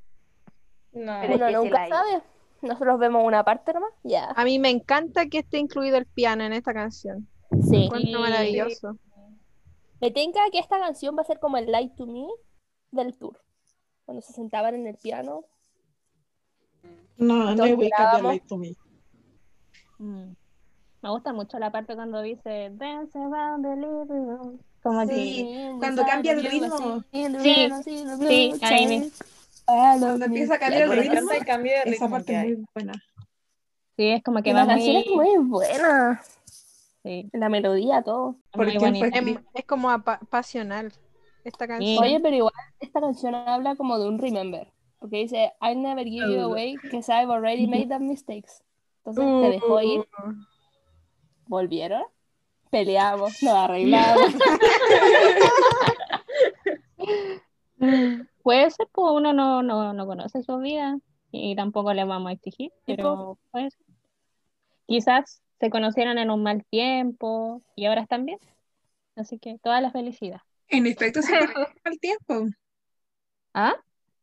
Speaker 9: No.
Speaker 6: Pero- es que
Speaker 7: nunca
Speaker 6: la-
Speaker 7: sabe. Nosotros vemos una parte nomás. Ya.
Speaker 2: A mí me encanta que esté incluido el piano en esta canción.
Speaker 7: Sí.
Speaker 2: Encuentro
Speaker 3: Sí.
Speaker 2: maravilloso.
Speaker 7: Me tinca que esta canción va a ser como el Light to Me del tour. cuando se sentaban en el piano.
Speaker 5: No, no
Speaker 7: Todos
Speaker 5: wake up the
Speaker 7: mirábamos.
Speaker 5: light to me.
Speaker 3: Mm. Me gusta mucho la parte cuando dice Dance around the living room. Como
Speaker 5: Sí, cuando cambia el ritmo.
Speaker 3: Sí, sí, ahí mismo.
Speaker 5: Cuando empieza a cambiar el ritmo,
Speaker 9: el cambio de
Speaker 5: esa
Speaker 9: ritmo
Speaker 5: parte
Speaker 9: que
Speaker 5: es muy buena.
Speaker 3: que sí, es como que
Speaker 7: Que
Speaker 3: va
Speaker 7: la canción es
Speaker 3: muy,
Speaker 7: muy buena.
Speaker 3: sí,
Speaker 7: La melodía, todo.
Speaker 3: muy
Speaker 5: ¿Por quién
Speaker 3: bonita.
Speaker 5: fue?
Speaker 10: Es, es como apa- pasional esta canción.
Speaker 7: Oye, pero igual esta canción habla como de un remember. Porque dice, I never give you away because I've already made the mistakes. Entonces te dejó ir,
Speaker 10: Uh,
Speaker 7: volvieron, peleamos, nos arreglamos.
Speaker 3: Puede ser, pues uno no, no, no conoce su vida y tampoco le vamos a exigir,
Speaker 7: Sí,
Speaker 3: pero puede ser. Quizás se conocieron en un mal tiempo y ahora están bien. Así que toda la felicidad.
Speaker 5: En efecto, se conocieron al tiempo.
Speaker 3: ¿Ah?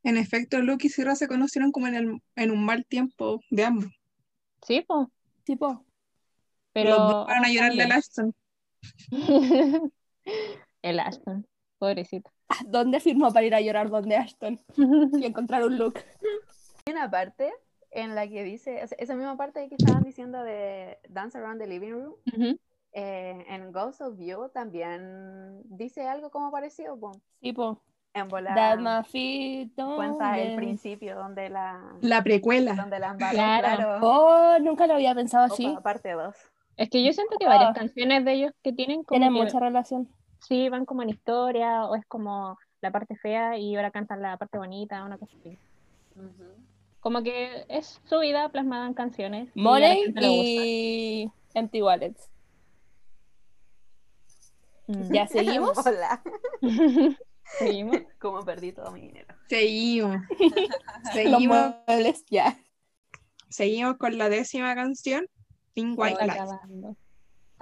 Speaker 5: En efecto, Luke y Ciro se conocieron como en, el, en un mal tiempo de ambos.
Speaker 3: Sí, pues.
Speaker 7: tipo,
Speaker 3: Pero.
Speaker 5: Los fueron a llorarle a
Speaker 3: también.
Speaker 5: Ashton.
Speaker 3: El Ashton, pobrecito.
Speaker 7: ¿dónde firmó para ir a llorar donde Ashton? Y encontrar un look.
Speaker 6: Hay una parte en la que dice, esa misma parte que estaban diciendo de Dance Around the Living Room, eh, en Ghost of You también dice algo como parecido, po.
Speaker 7: Tipo,
Speaker 6: en volar cuenta el principio donde la
Speaker 5: La precuela.
Speaker 6: donde la
Speaker 3: Claro.
Speaker 6: claro.
Speaker 7: Oh, nunca lo había pensado así.
Speaker 6: Parte 2.
Speaker 3: Es que yo siento que varias
Speaker 7: Ah.
Speaker 3: canciones de ellos que tienen como
Speaker 7: Tienen
Speaker 3: que
Speaker 7: mucha relación.
Speaker 3: sí van como en historia o es como la parte fea y ahora cantan la parte bonita, una cosa así. Como que es su vida plasmada en canciones. y
Speaker 7: Money
Speaker 3: gusta.
Speaker 7: y Empty Wallets.
Speaker 3: Mm.
Speaker 7: ¿Ya seguimos?
Speaker 6: Hola.
Speaker 3: Seguimos.
Speaker 6: Como perdí todo mi dinero.
Speaker 5: Seguimos.
Speaker 7: Los
Speaker 5: Seguimos,
Speaker 7: muebles, ya.
Speaker 5: seguimos con la décima canción, Pink White Lies.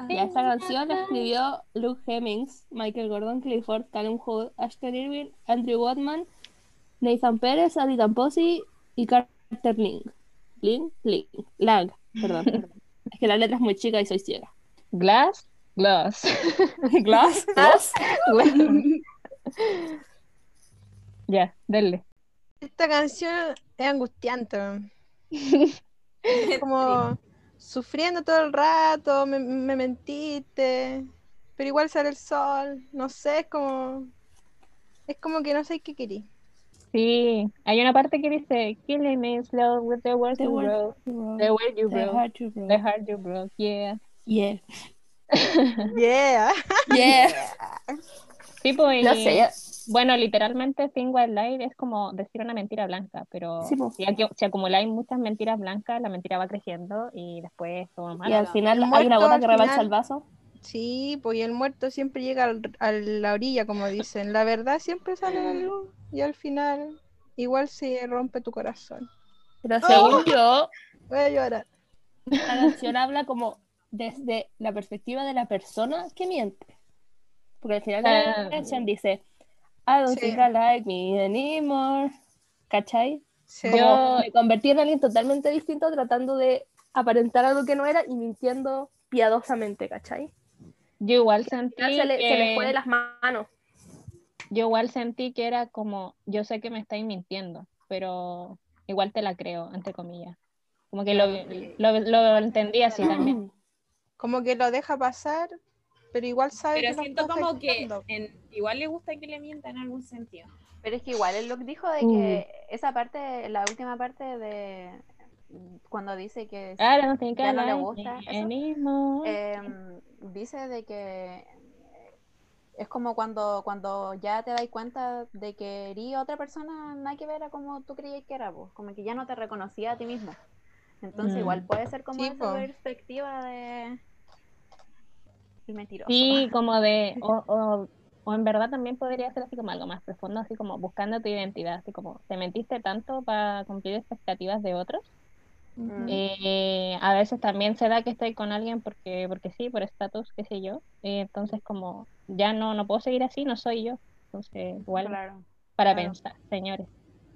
Speaker 7: Ya esta canción la escribió Luke Hemmings, Michael Gordon Clifford, Callum Hood, Ashton Irving, Andrew Watman, Nathan Pérez, Adi Tamposi y Carter Ling. Ling, Ling, Lang, perdón. perdón. Es que la letra es muy chica y soy ciega.
Speaker 3: Glass, Glass.
Speaker 7: Glass, Glass.
Speaker 3: ya, denle.
Speaker 10: Esta canción es angustiante. Es como sufriendo todo el rato, me, me mentiste, pero igual sale el sol, no sé, es como... Es como que no sé qué querí.
Speaker 3: Sí, hay una parte que dice Killing me slow with the words
Speaker 7: The
Speaker 3: you
Speaker 7: you
Speaker 3: the way you
Speaker 7: The
Speaker 3: wrote,
Speaker 7: heart you broke.
Speaker 3: the heart you broke, yeah.
Speaker 7: Yeah.
Speaker 10: Yeah.
Speaker 7: Yeah. No
Speaker 3: y-
Speaker 7: sé, ya-
Speaker 3: Bueno, literalmente Thin White Lie es como decir una mentira blanca, pero
Speaker 7: Sí, po.
Speaker 3: si, acu- si acumuláis muchas mentiras blancas, la mentira va creciendo y después todo
Speaker 7: y
Speaker 3: mal.
Speaker 7: al final hay una gota que rebalsa el vaso.
Speaker 10: Sí, pues y el muerto siempre llega al- a la orilla, como dicen. La verdad siempre sale a la luz y al final igual se rompe tu corazón.
Speaker 7: Pero según yo,
Speaker 10: Voy a llorar.
Speaker 7: la canción habla como desde la perspectiva de la persona que miente. Porque al final de la
Speaker 3: Ah.
Speaker 7: canción dice, I don't
Speaker 10: Sí.
Speaker 7: think I like me anymore. ¿Cachai?
Speaker 10: Sí.
Speaker 7: Como
Speaker 3: Yo-
Speaker 7: me convertí en alguien totalmente distinto tratando de aparentar algo que no era y mintiendo piadosamente, ¿cachai?
Speaker 3: Yo igual sentí
Speaker 7: Se le, se le
Speaker 3: que-
Speaker 7: fue de las manos.
Speaker 3: yo igual sentí que era como, yo sé que me estáis mintiendo, pero igual te la creo, entre comillas. Como que lo, lo, lo entendí así también.
Speaker 10: Como que lo deja pasar, pero igual sabe
Speaker 4: Pero
Speaker 10: que lo
Speaker 4: siento como que en- igual le gusta que le mientan en algún sentido.
Speaker 6: Pero es que igual el Luke dijo de
Speaker 3: Mm.
Speaker 6: que esa parte, la última parte de cuando dice que
Speaker 3: I don't think
Speaker 6: Ya no le gusta eso.
Speaker 3: anymore.
Speaker 6: em, dice de que es como cuando, cuando ya te das cuenta de que eres otra persona, nada que ver a como tú creías que era, pues, como que ya no te reconocía a ti mismo. Entonces
Speaker 3: Mm.
Speaker 6: igual puede ser como
Speaker 10: Sí,
Speaker 6: esa
Speaker 10: po.
Speaker 6: perspectiva de el mentiroso.
Speaker 3: Sí, como de, o, o, o en verdad también podría ser así como algo más profundo, así como buscando tu identidad, así como te mentiste tanto para cumplir expectativas de otros.
Speaker 6: Mm.
Speaker 3: Eh, a veces también se da que estoy con alguien porque, porque sí, por estatus, qué sé yo. Eh, entonces como ya no, no puedo seguir así, no soy yo. Entonces, igual
Speaker 6: Claro.
Speaker 3: para
Speaker 6: claro.
Speaker 3: pensar, señores.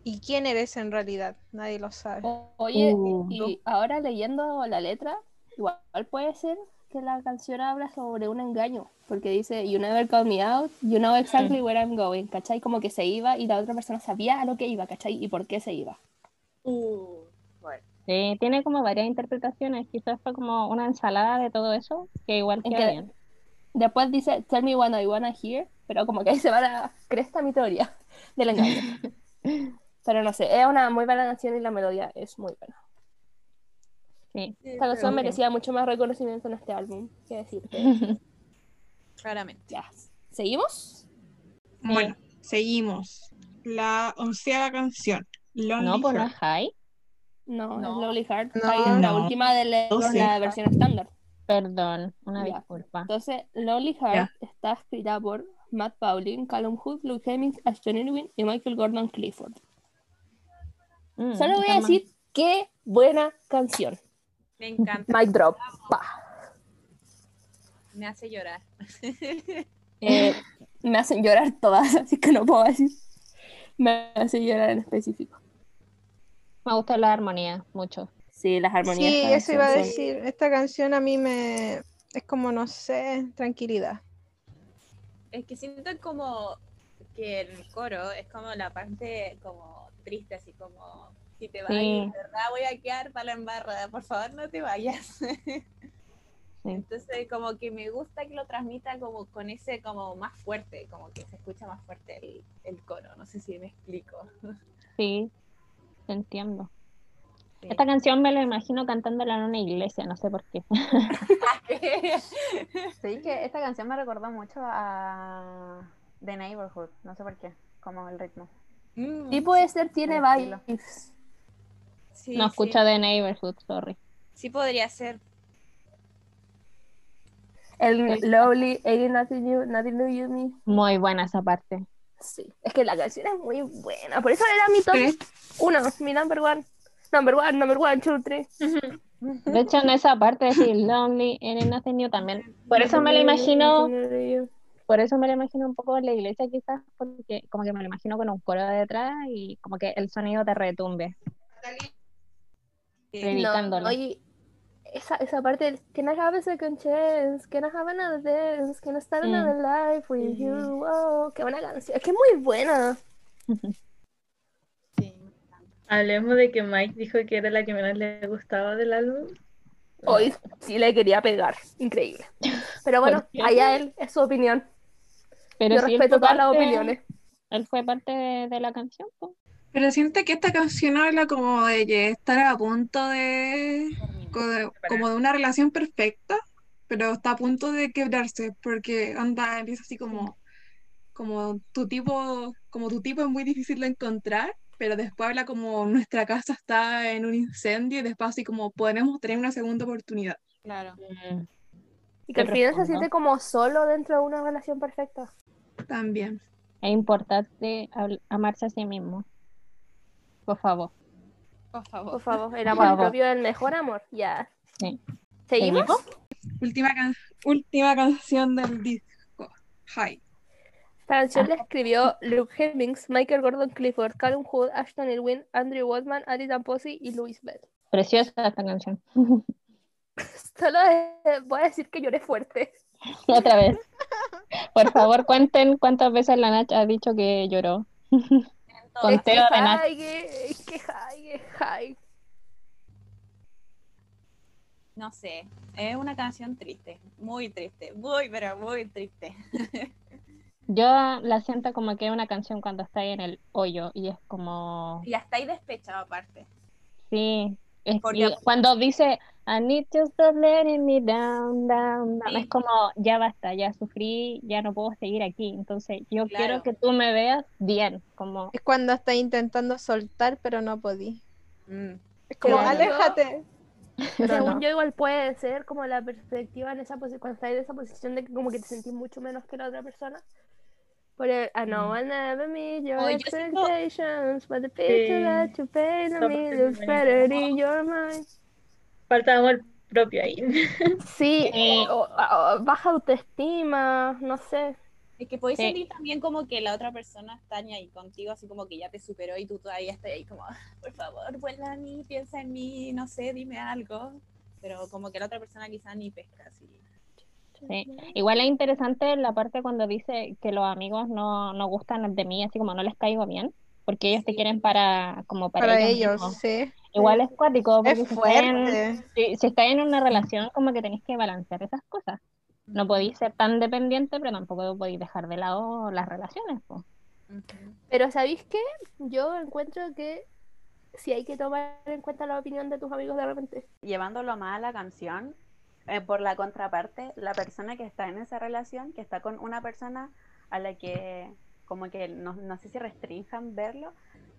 Speaker 10: ¿Y quién eres en realidad? Nadie lo sabe.
Speaker 7: O- Oye,
Speaker 3: Uh.
Speaker 7: y ahora leyendo la letra, igual puede ser que la canción habla sobre un engaño, porque dice, you never call me out, you know exactly where I'm going, ¿cachai? Como que se iba y la otra persona sabía a lo que iba, ¿cachai? Y por qué se iba.
Speaker 4: Uh, bueno.
Speaker 3: Sí, tiene como varias interpretaciones. Quizás fue como una ensalada de todo eso, que igual
Speaker 7: Es
Speaker 3: queda
Speaker 7: que-
Speaker 3: bien.
Speaker 7: Después dice, tell me what I wanna hear, pero como que ahí se va la cresta mi teoría del engaño. pero no sé, es una muy buena canción y la melodía es muy buena.
Speaker 3: Sí.
Speaker 7: Esta canción merecía mucho más reconocimiento en este álbum, que decirte.
Speaker 4: Claramente.
Speaker 7: ya. ¿Seguimos?
Speaker 5: Bueno, seguimos. La onceava canción. Lonely
Speaker 3: No, pues no
Speaker 5: Heart.
Speaker 3: es high.
Speaker 7: No,
Speaker 4: No.
Speaker 7: es Lonely Heart.
Speaker 10: No.
Speaker 7: Es la
Speaker 5: No.
Speaker 7: última de la, la versión estándar.
Speaker 3: Perdón, una
Speaker 7: Ya.
Speaker 3: disculpa.
Speaker 7: Entonces, Lonely Heart está escrita por Matt Pauling, Callum Hood, Luke Hemmings, Ashton Irwin y Michael Gordon Clifford.
Speaker 3: Mm,
Speaker 7: Solo voy a decir qué buena canción.
Speaker 4: Me encanta.
Speaker 7: Mic drop. Pa.
Speaker 4: Me hace llorar.
Speaker 7: Eh, me hacen llorar todas, así que no puedo decir. Me hace llorar en específico.
Speaker 3: Me gusta la armonía mucho.
Speaker 7: Sí, las armonías.
Speaker 10: Sí, eso iba a decir. Esta canción a mí me. Es como, no sé, tranquilidad.
Speaker 4: Es que siento como que el coro es como la parte como triste, así como si te vas,
Speaker 3: Sí.
Speaker 4: de verdad voy a quedar para la embarrada, por favor no te vayas. Entonces como que me gusta que lo transmita como con ese como más fuerte, como que se escucha más fuerte el, el coro, no sé si me explico.
Speaker 3: Sí, te entiendo.
Speaker 4: Sí.
Speaker 3: Esta canción me la imagino cantándola en una iglesia, no sé por qué.
Speaker 6: Sí, que esta canción me recordó mucho a The Neighborhood, no sé por qué, como el ritmo.
Speaker 4: Mm,
Speaker 7: Sí, puede ser, tiene vibes.
Speaker 4: Sí,
Speaker 3: No
Speaker 4: sí,
Speaker 3: escucha de Neighborhood, sorry.
Speaker 4: sí podría ser.
Speaker 7: El Lovely, Ain't Nothing New, Nothing New You Me.
Speaker 3: Muy buena esa parte.
Speaker 7: Sí, es que la canción es muy buena. Por eso era mi top uno, mi number one. Number one, number one, two, three.
Speaker 3: De hecho, en esa parte de decir Lonely and Nothing New también. Por eso me la imagino, por eso me la imagino un poco en la iglesia quizás, porque como que me lo imagino con un coro detrás y como que el sonido te retumbe. Predicándolo.
Speaker 7: No, oye, esa, esa parte del Can I have a second chance? Can I have another dance? Can I start
Speaker 3: Mm.
Speaker 7: another life with you? Oh, qué buena canción. Es que es muy buena.
Speaker 4: Sí, me encanta.
Speaker 9: Hablemos de que Mike dijo que era la que menos le gustaba del álbum.
Speaker 7: Hoy sí le quería pegar. Increíble. Pero bueno, allá él, es su opinión.
Speaker 3: Pero
Speaker 7: Yo respeto todas las opiniones.
Speaker 3: Él fue parte de, de la canción.
Speaker 5: Pero siento que esta canción habla como de que estar a punto de, co- de- como de una relación perfecta, pero está a punto de quebrarse, porque anda, empieza así como, como tu tipo, como tu tipo es muy difícil de encontrar, pero después habla como nuestra casa está en un incendio y después así como podremos tener una segunda oportunidad.
Speaker 4: Claro.
Speaker 7: Y que al final se siente como solo dentro de una relación perfecta.
Speaker 5: También.
Speaker 3: Es importante amarse a sí mismo. Por favor.
Speaker 4: Por favor.
Speaker 7: Por favor, el amor
Speaker 3: favor.
Speaker 7: propio es el mejor amor. Ya.
Speaker 3: Sí.
Speaker 7: ¿Seguimos?
Speaker 5: Última, can- última canción del disco. Hi.
Speaker 7: Esta canción la escribió Luke Hemmings, Michael Gordon Clifford, Callum Hood, Ashton Irwin, Andrew Watman, Ali Tamposi y Louis Bell.
Speaker 3: Preciosa esta canción.
Speaker 7: Solo eh, voy a decir que lloré fuerte.
Speaker 3: Otra vez. Por favor, cuenten cuántas veces la Nach ha dicho que lloró. Conteo de Nach.
Speaker 7: Ay, que, que high, que high.
Speaker 4: No sé, es una canción triste, muy triste, muy, pero muy triste.
Speaker 3: Yo la siento como que es una canción cuando está ahí en el hoyo y es como,
Speaker 4: Y hasta ahí despechado aparte.
Speaker 3: sí, es-
Speaker 4: Porque-
Speaker 3: y cuando dice I need to stop letting me down, down, down,
Speaker 4: Sí.
Speaker 3: es como ya basta, ya sufrí, ya no puedo seguir aquí, entonces yo
Speaker 4: Claro.
Speaker 3: quiero que tú me veas bien, como
Speaker 10: Es cuando está intentando soltar, pero no podí.
Speaker 4: Mm.
Speaker 10: Es como,
Speaker 7: Claro.
Speaker 10: aléjate. Pero
Speaker 7: Según
Speaker 10: no.
Speaker 7: yo, igual puede ser como la perspectiva en esa posición, cuando estás en esa posición de que como que te sentís mucho menos que la otra persona. Por el, I know I never meet your
Speaker 4: Oh, yo siento-
Speaker 7: expectations, but the picture
Speaker 9: Sí.
Speaker 7: that you paint me looks better in your mind.
Speaker 9: Falta amor propio ahí.
Speaker 7: Sí, eh, o- o- baja autoestima, no sé.
Speaker 4: Es que podéis
Speaker 3: Sí.
Speaker 4: sentir también como que la otra persona está ahí contigo, así como que ya te superó y tú todavía estás ahí como, "Ah, por favor, vuelve a mí, piensa en mí, no sé, dime algo. Pero como que la otra persona quizá ni pesca, así.
Speaker 3: Sí. Igual es interesante la parte cuando dice que los amigos no, no gustan de mí, así como no les caigo bien, porque ellos te quieren para, como para,
Speaker 10: Para
Speaker 3: ellos
Speaker 10: sí.
Speaker 3: Igual es cuático, porque
Speaker 10: Es
Speaker 3: si estáis en-
Speaker 10: fuerte.
Speaker 3: si, si estáis en una relación, como que tenéis que balancear esas cosas. No podéis ser tan dependiente, pero tampoco podéis dejar de lado las relaciones. po.
Speaker 7: Pero ¿sabéis qué? Yo encuentro que sí hay que tomar en cuenta la opinión de tus amigos de repente.
Speaker 6: Llevándolo más a la canción, eh, por la contraparte, la persona que está en esa relación, que está con una persona a la que como que no, no sé si restrinjan verlo,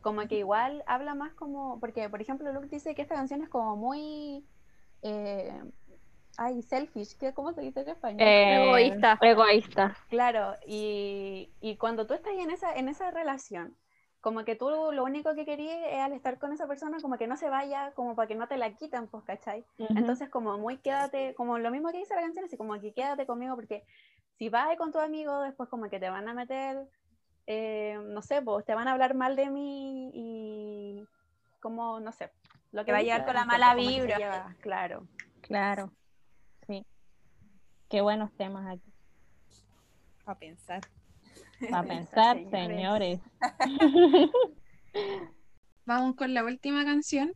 Speaker 6: como que igual habla más como, porque por ejemplo Luke dice que esta canción es como muy, eh, ay, selfish, ¿qué, ¿cómo se dice en español?
Speaker 3: Eh,
Speaker 7: Egoísta.
Speaker 3: Egoísta.
Speaker 6: Claro, y, y cuando tú estás en esa, en esa relación, como que tú lo único que querías es al estar con esa persona, como que no se vaya, como para que no te la quitan, pues, ¿cachai?
Speaker 3: Ujú.
Speaker 6: Entonces, como muy quédate, como lo mismo que dice la canción, así como que quédate conmigo, porque si vas con tu amigo, después como que te van a meter, eh, no sé, pues te van a hablar mal de mí y como, no sé, lo que
Speaker 4: va a
Speaker 6: dice
Speaker 4: llevar con la mala vibra.
Speaker 6: claro.
Speaker 3: Claro. Sí. Qué buenos temas aquí.
Speaker 4: A pensar.
Speaker 3: Para pensar,
Speaker 6: señores.
Speaker 3: señores.
Speaker 5: Vamos con la última canción.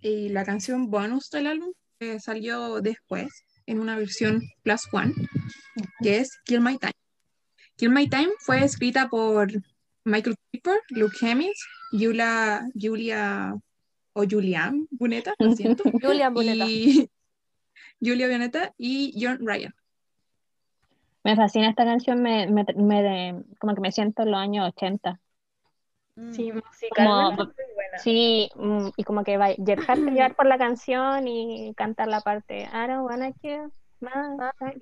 Speaker 5: Y la canción bonus del álbum que salió después en una versión plus one, que es Kill My Time. Kill My Time fue escrita por Michael Creeper, Luke Hemmings, Julia, Julia o Julian Buneta, lo siento,
Speaker 7: Julian Boneta.
Speaker 5: y Julia Boneta y John Ryan.
Speaker 3: Me fascina esta canción, me, me, me de- como que me siento en los años 80.
Speaker 9: Sí,
Speaker 3: Como-
Speaker 9: musicalmente es muy buena.
Speaker 3: Sí, mm, y como que va dejarte llevar por la canción y cantar la parte I don't wanna kill.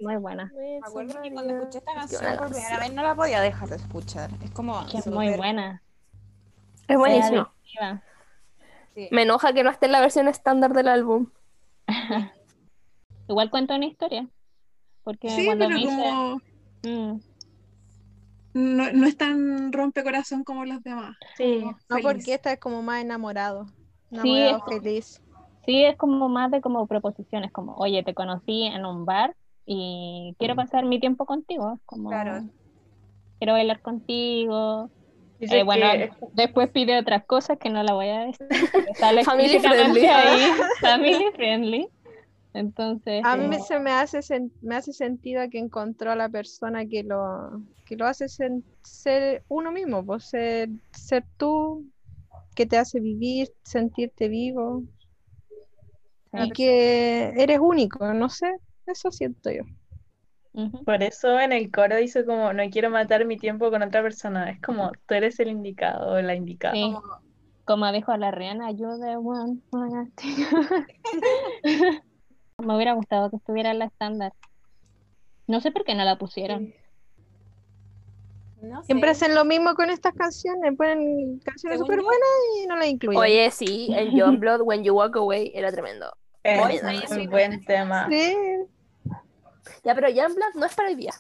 Speaker 3: Muy buena.
Speaker 4: Me acuerdo que cuando escuché esta canción por primera vez no la podía dejar de escuchar. Es como
Speaker 3: Que es muy buena.
Speaker 7: Es
Speaker 4: sí.
Speaker 7: Me enoja que no esté en la versión estándar del álbum.
Speaker 3: Igual cuento una historia. Porque
Speaker 5: Sí,
Speaker 3: cuando
Speaker 5: pero
Speaker 3: me hice-
Speaker 5: como
Speaker 3: Mm,
Speaker 5: no, no es tan rompecorazón como los demás.
Speaker 3: sí,
Speaker 10: No,
Speaker 5: feliz.
Speaker 10: porque esta es como más enamorado.
Speaker 3: Sí,
Speaker 10: Enamorado
Speaker 3: es-
Speaker 10: feliz.
Speaker 3: Sí, es como más de como proposiciones, como, oye, te conocí en un bar y quiero pasar mi tiempo contigo. Como,
Speaker 4: Claro.
Speaker 3: quiero bailar contigo. Eh, bueno,
Speaker 9: que-
Speaker 3: después pide otras cosas que no la voy a decir.
Speaker 7: Family friendly.
Speaker 3: ahí, family friendly. Entonces,
Speaker 10: A mí
Speaker 3: eh,
Speaker 10: se me hace, me hace sentido que encontró a la persona que lo, que lo hace ser uno mismo, pues ser, ser tú, que te hace vivir, sentirte vivo y que eres único, no sé, eso siento yo.
Speaker 9: Por eso en el coro dice como no quiero matar mi tiempo con otra persona. Es como tú eres el indicado o la indicada.
Speaker 3: Sí. Como dijo la Rihanna, you're the one. Me hubiera gustado que estuviera en la estándar. No sé por qué no la pusieron.
Speaker 4: No sé.
Speaker 10: Siempre hacen lo mismo con estas canciones, ponen canciones súper
Speaker 4: yo-
Speaker 10: buenas y no las incluyen.
Speaker 7: Oye, sí, en John Blood, When You Walk Away, era tremendo.
Speaker 9: Es un buen tema.
Speaker 10: Sí.
Speaker 7: Ya, pero John Blood no es para hoy día.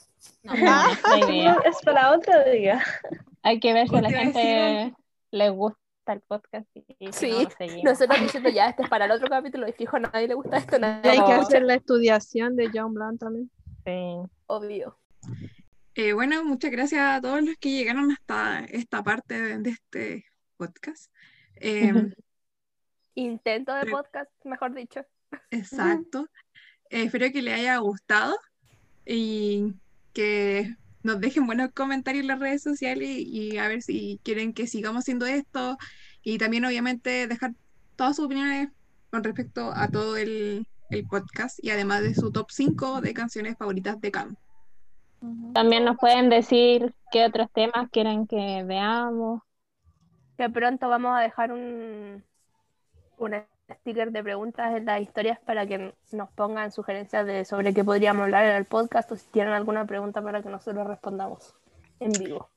Speaker 4: No.
Speaker 9: Es para otro día.
Speaker 3: Hay que ver si a la gente le gusta el podcast y
Speaker 7: Sí,
Speaker 3: no.
Speaker 7: Nosotros diciendo ya, este es para el otro capítulo y fijo, a nadie le gusta esto,
Speaker 10: hay que hacer la estudiación de John Blunt también.
Speaker 3: Sí.
Speaker 7: Obvio.
Speaker 5: Eh, bueno, muchas gracias a todos los que llegaron hasta esta parte de, de este podcast. Eh,
Speaker 7: Intento de podcast, mejor dicho.
Speaker 5: Exacto. Eh, espero que les haya gustado y que nos dejen buenos comentarios en las redes sociales y, y a ver si quieren que sigamos haciendo esto y también obviamente dejar todas sus opiniones con respecto a todo el, el podcast y además de su top 5 de canciones favoritas de Cam.
Speaker 3: También nos pueden decir qué otros temas quieren que veamos.
Speaker 7: Que pronto vamos a dejar un, un sticker de preguntas en las historias para que nos pongan sugerencias de sobre qué podríamos hablar en el podcast o si tienen alguna pregunta para que nosotros respondamos en vivo.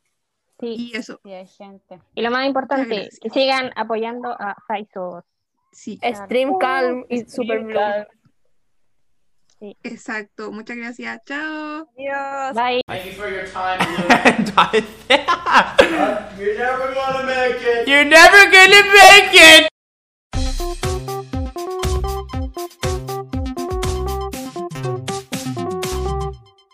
Speaker 3: Sí.
Speaker 5: Y eso,
Speaker 6: Sí, hay gente.
Speaker 3: Y lo más importante,
Speaker 5: gracias.
Speaker 3: que sigan apoyando a Faisos.
Speaker 5: sí,
Speaker 7: Stream Calm y Super Blue.
Speaker 5: exacto. Muchas gracias. Chao.
Speaker 4: Adiós.
Speaker 3: Bye.
Speaker 1: Thank you for your time. You're never gonna make it. You're never gonna make it.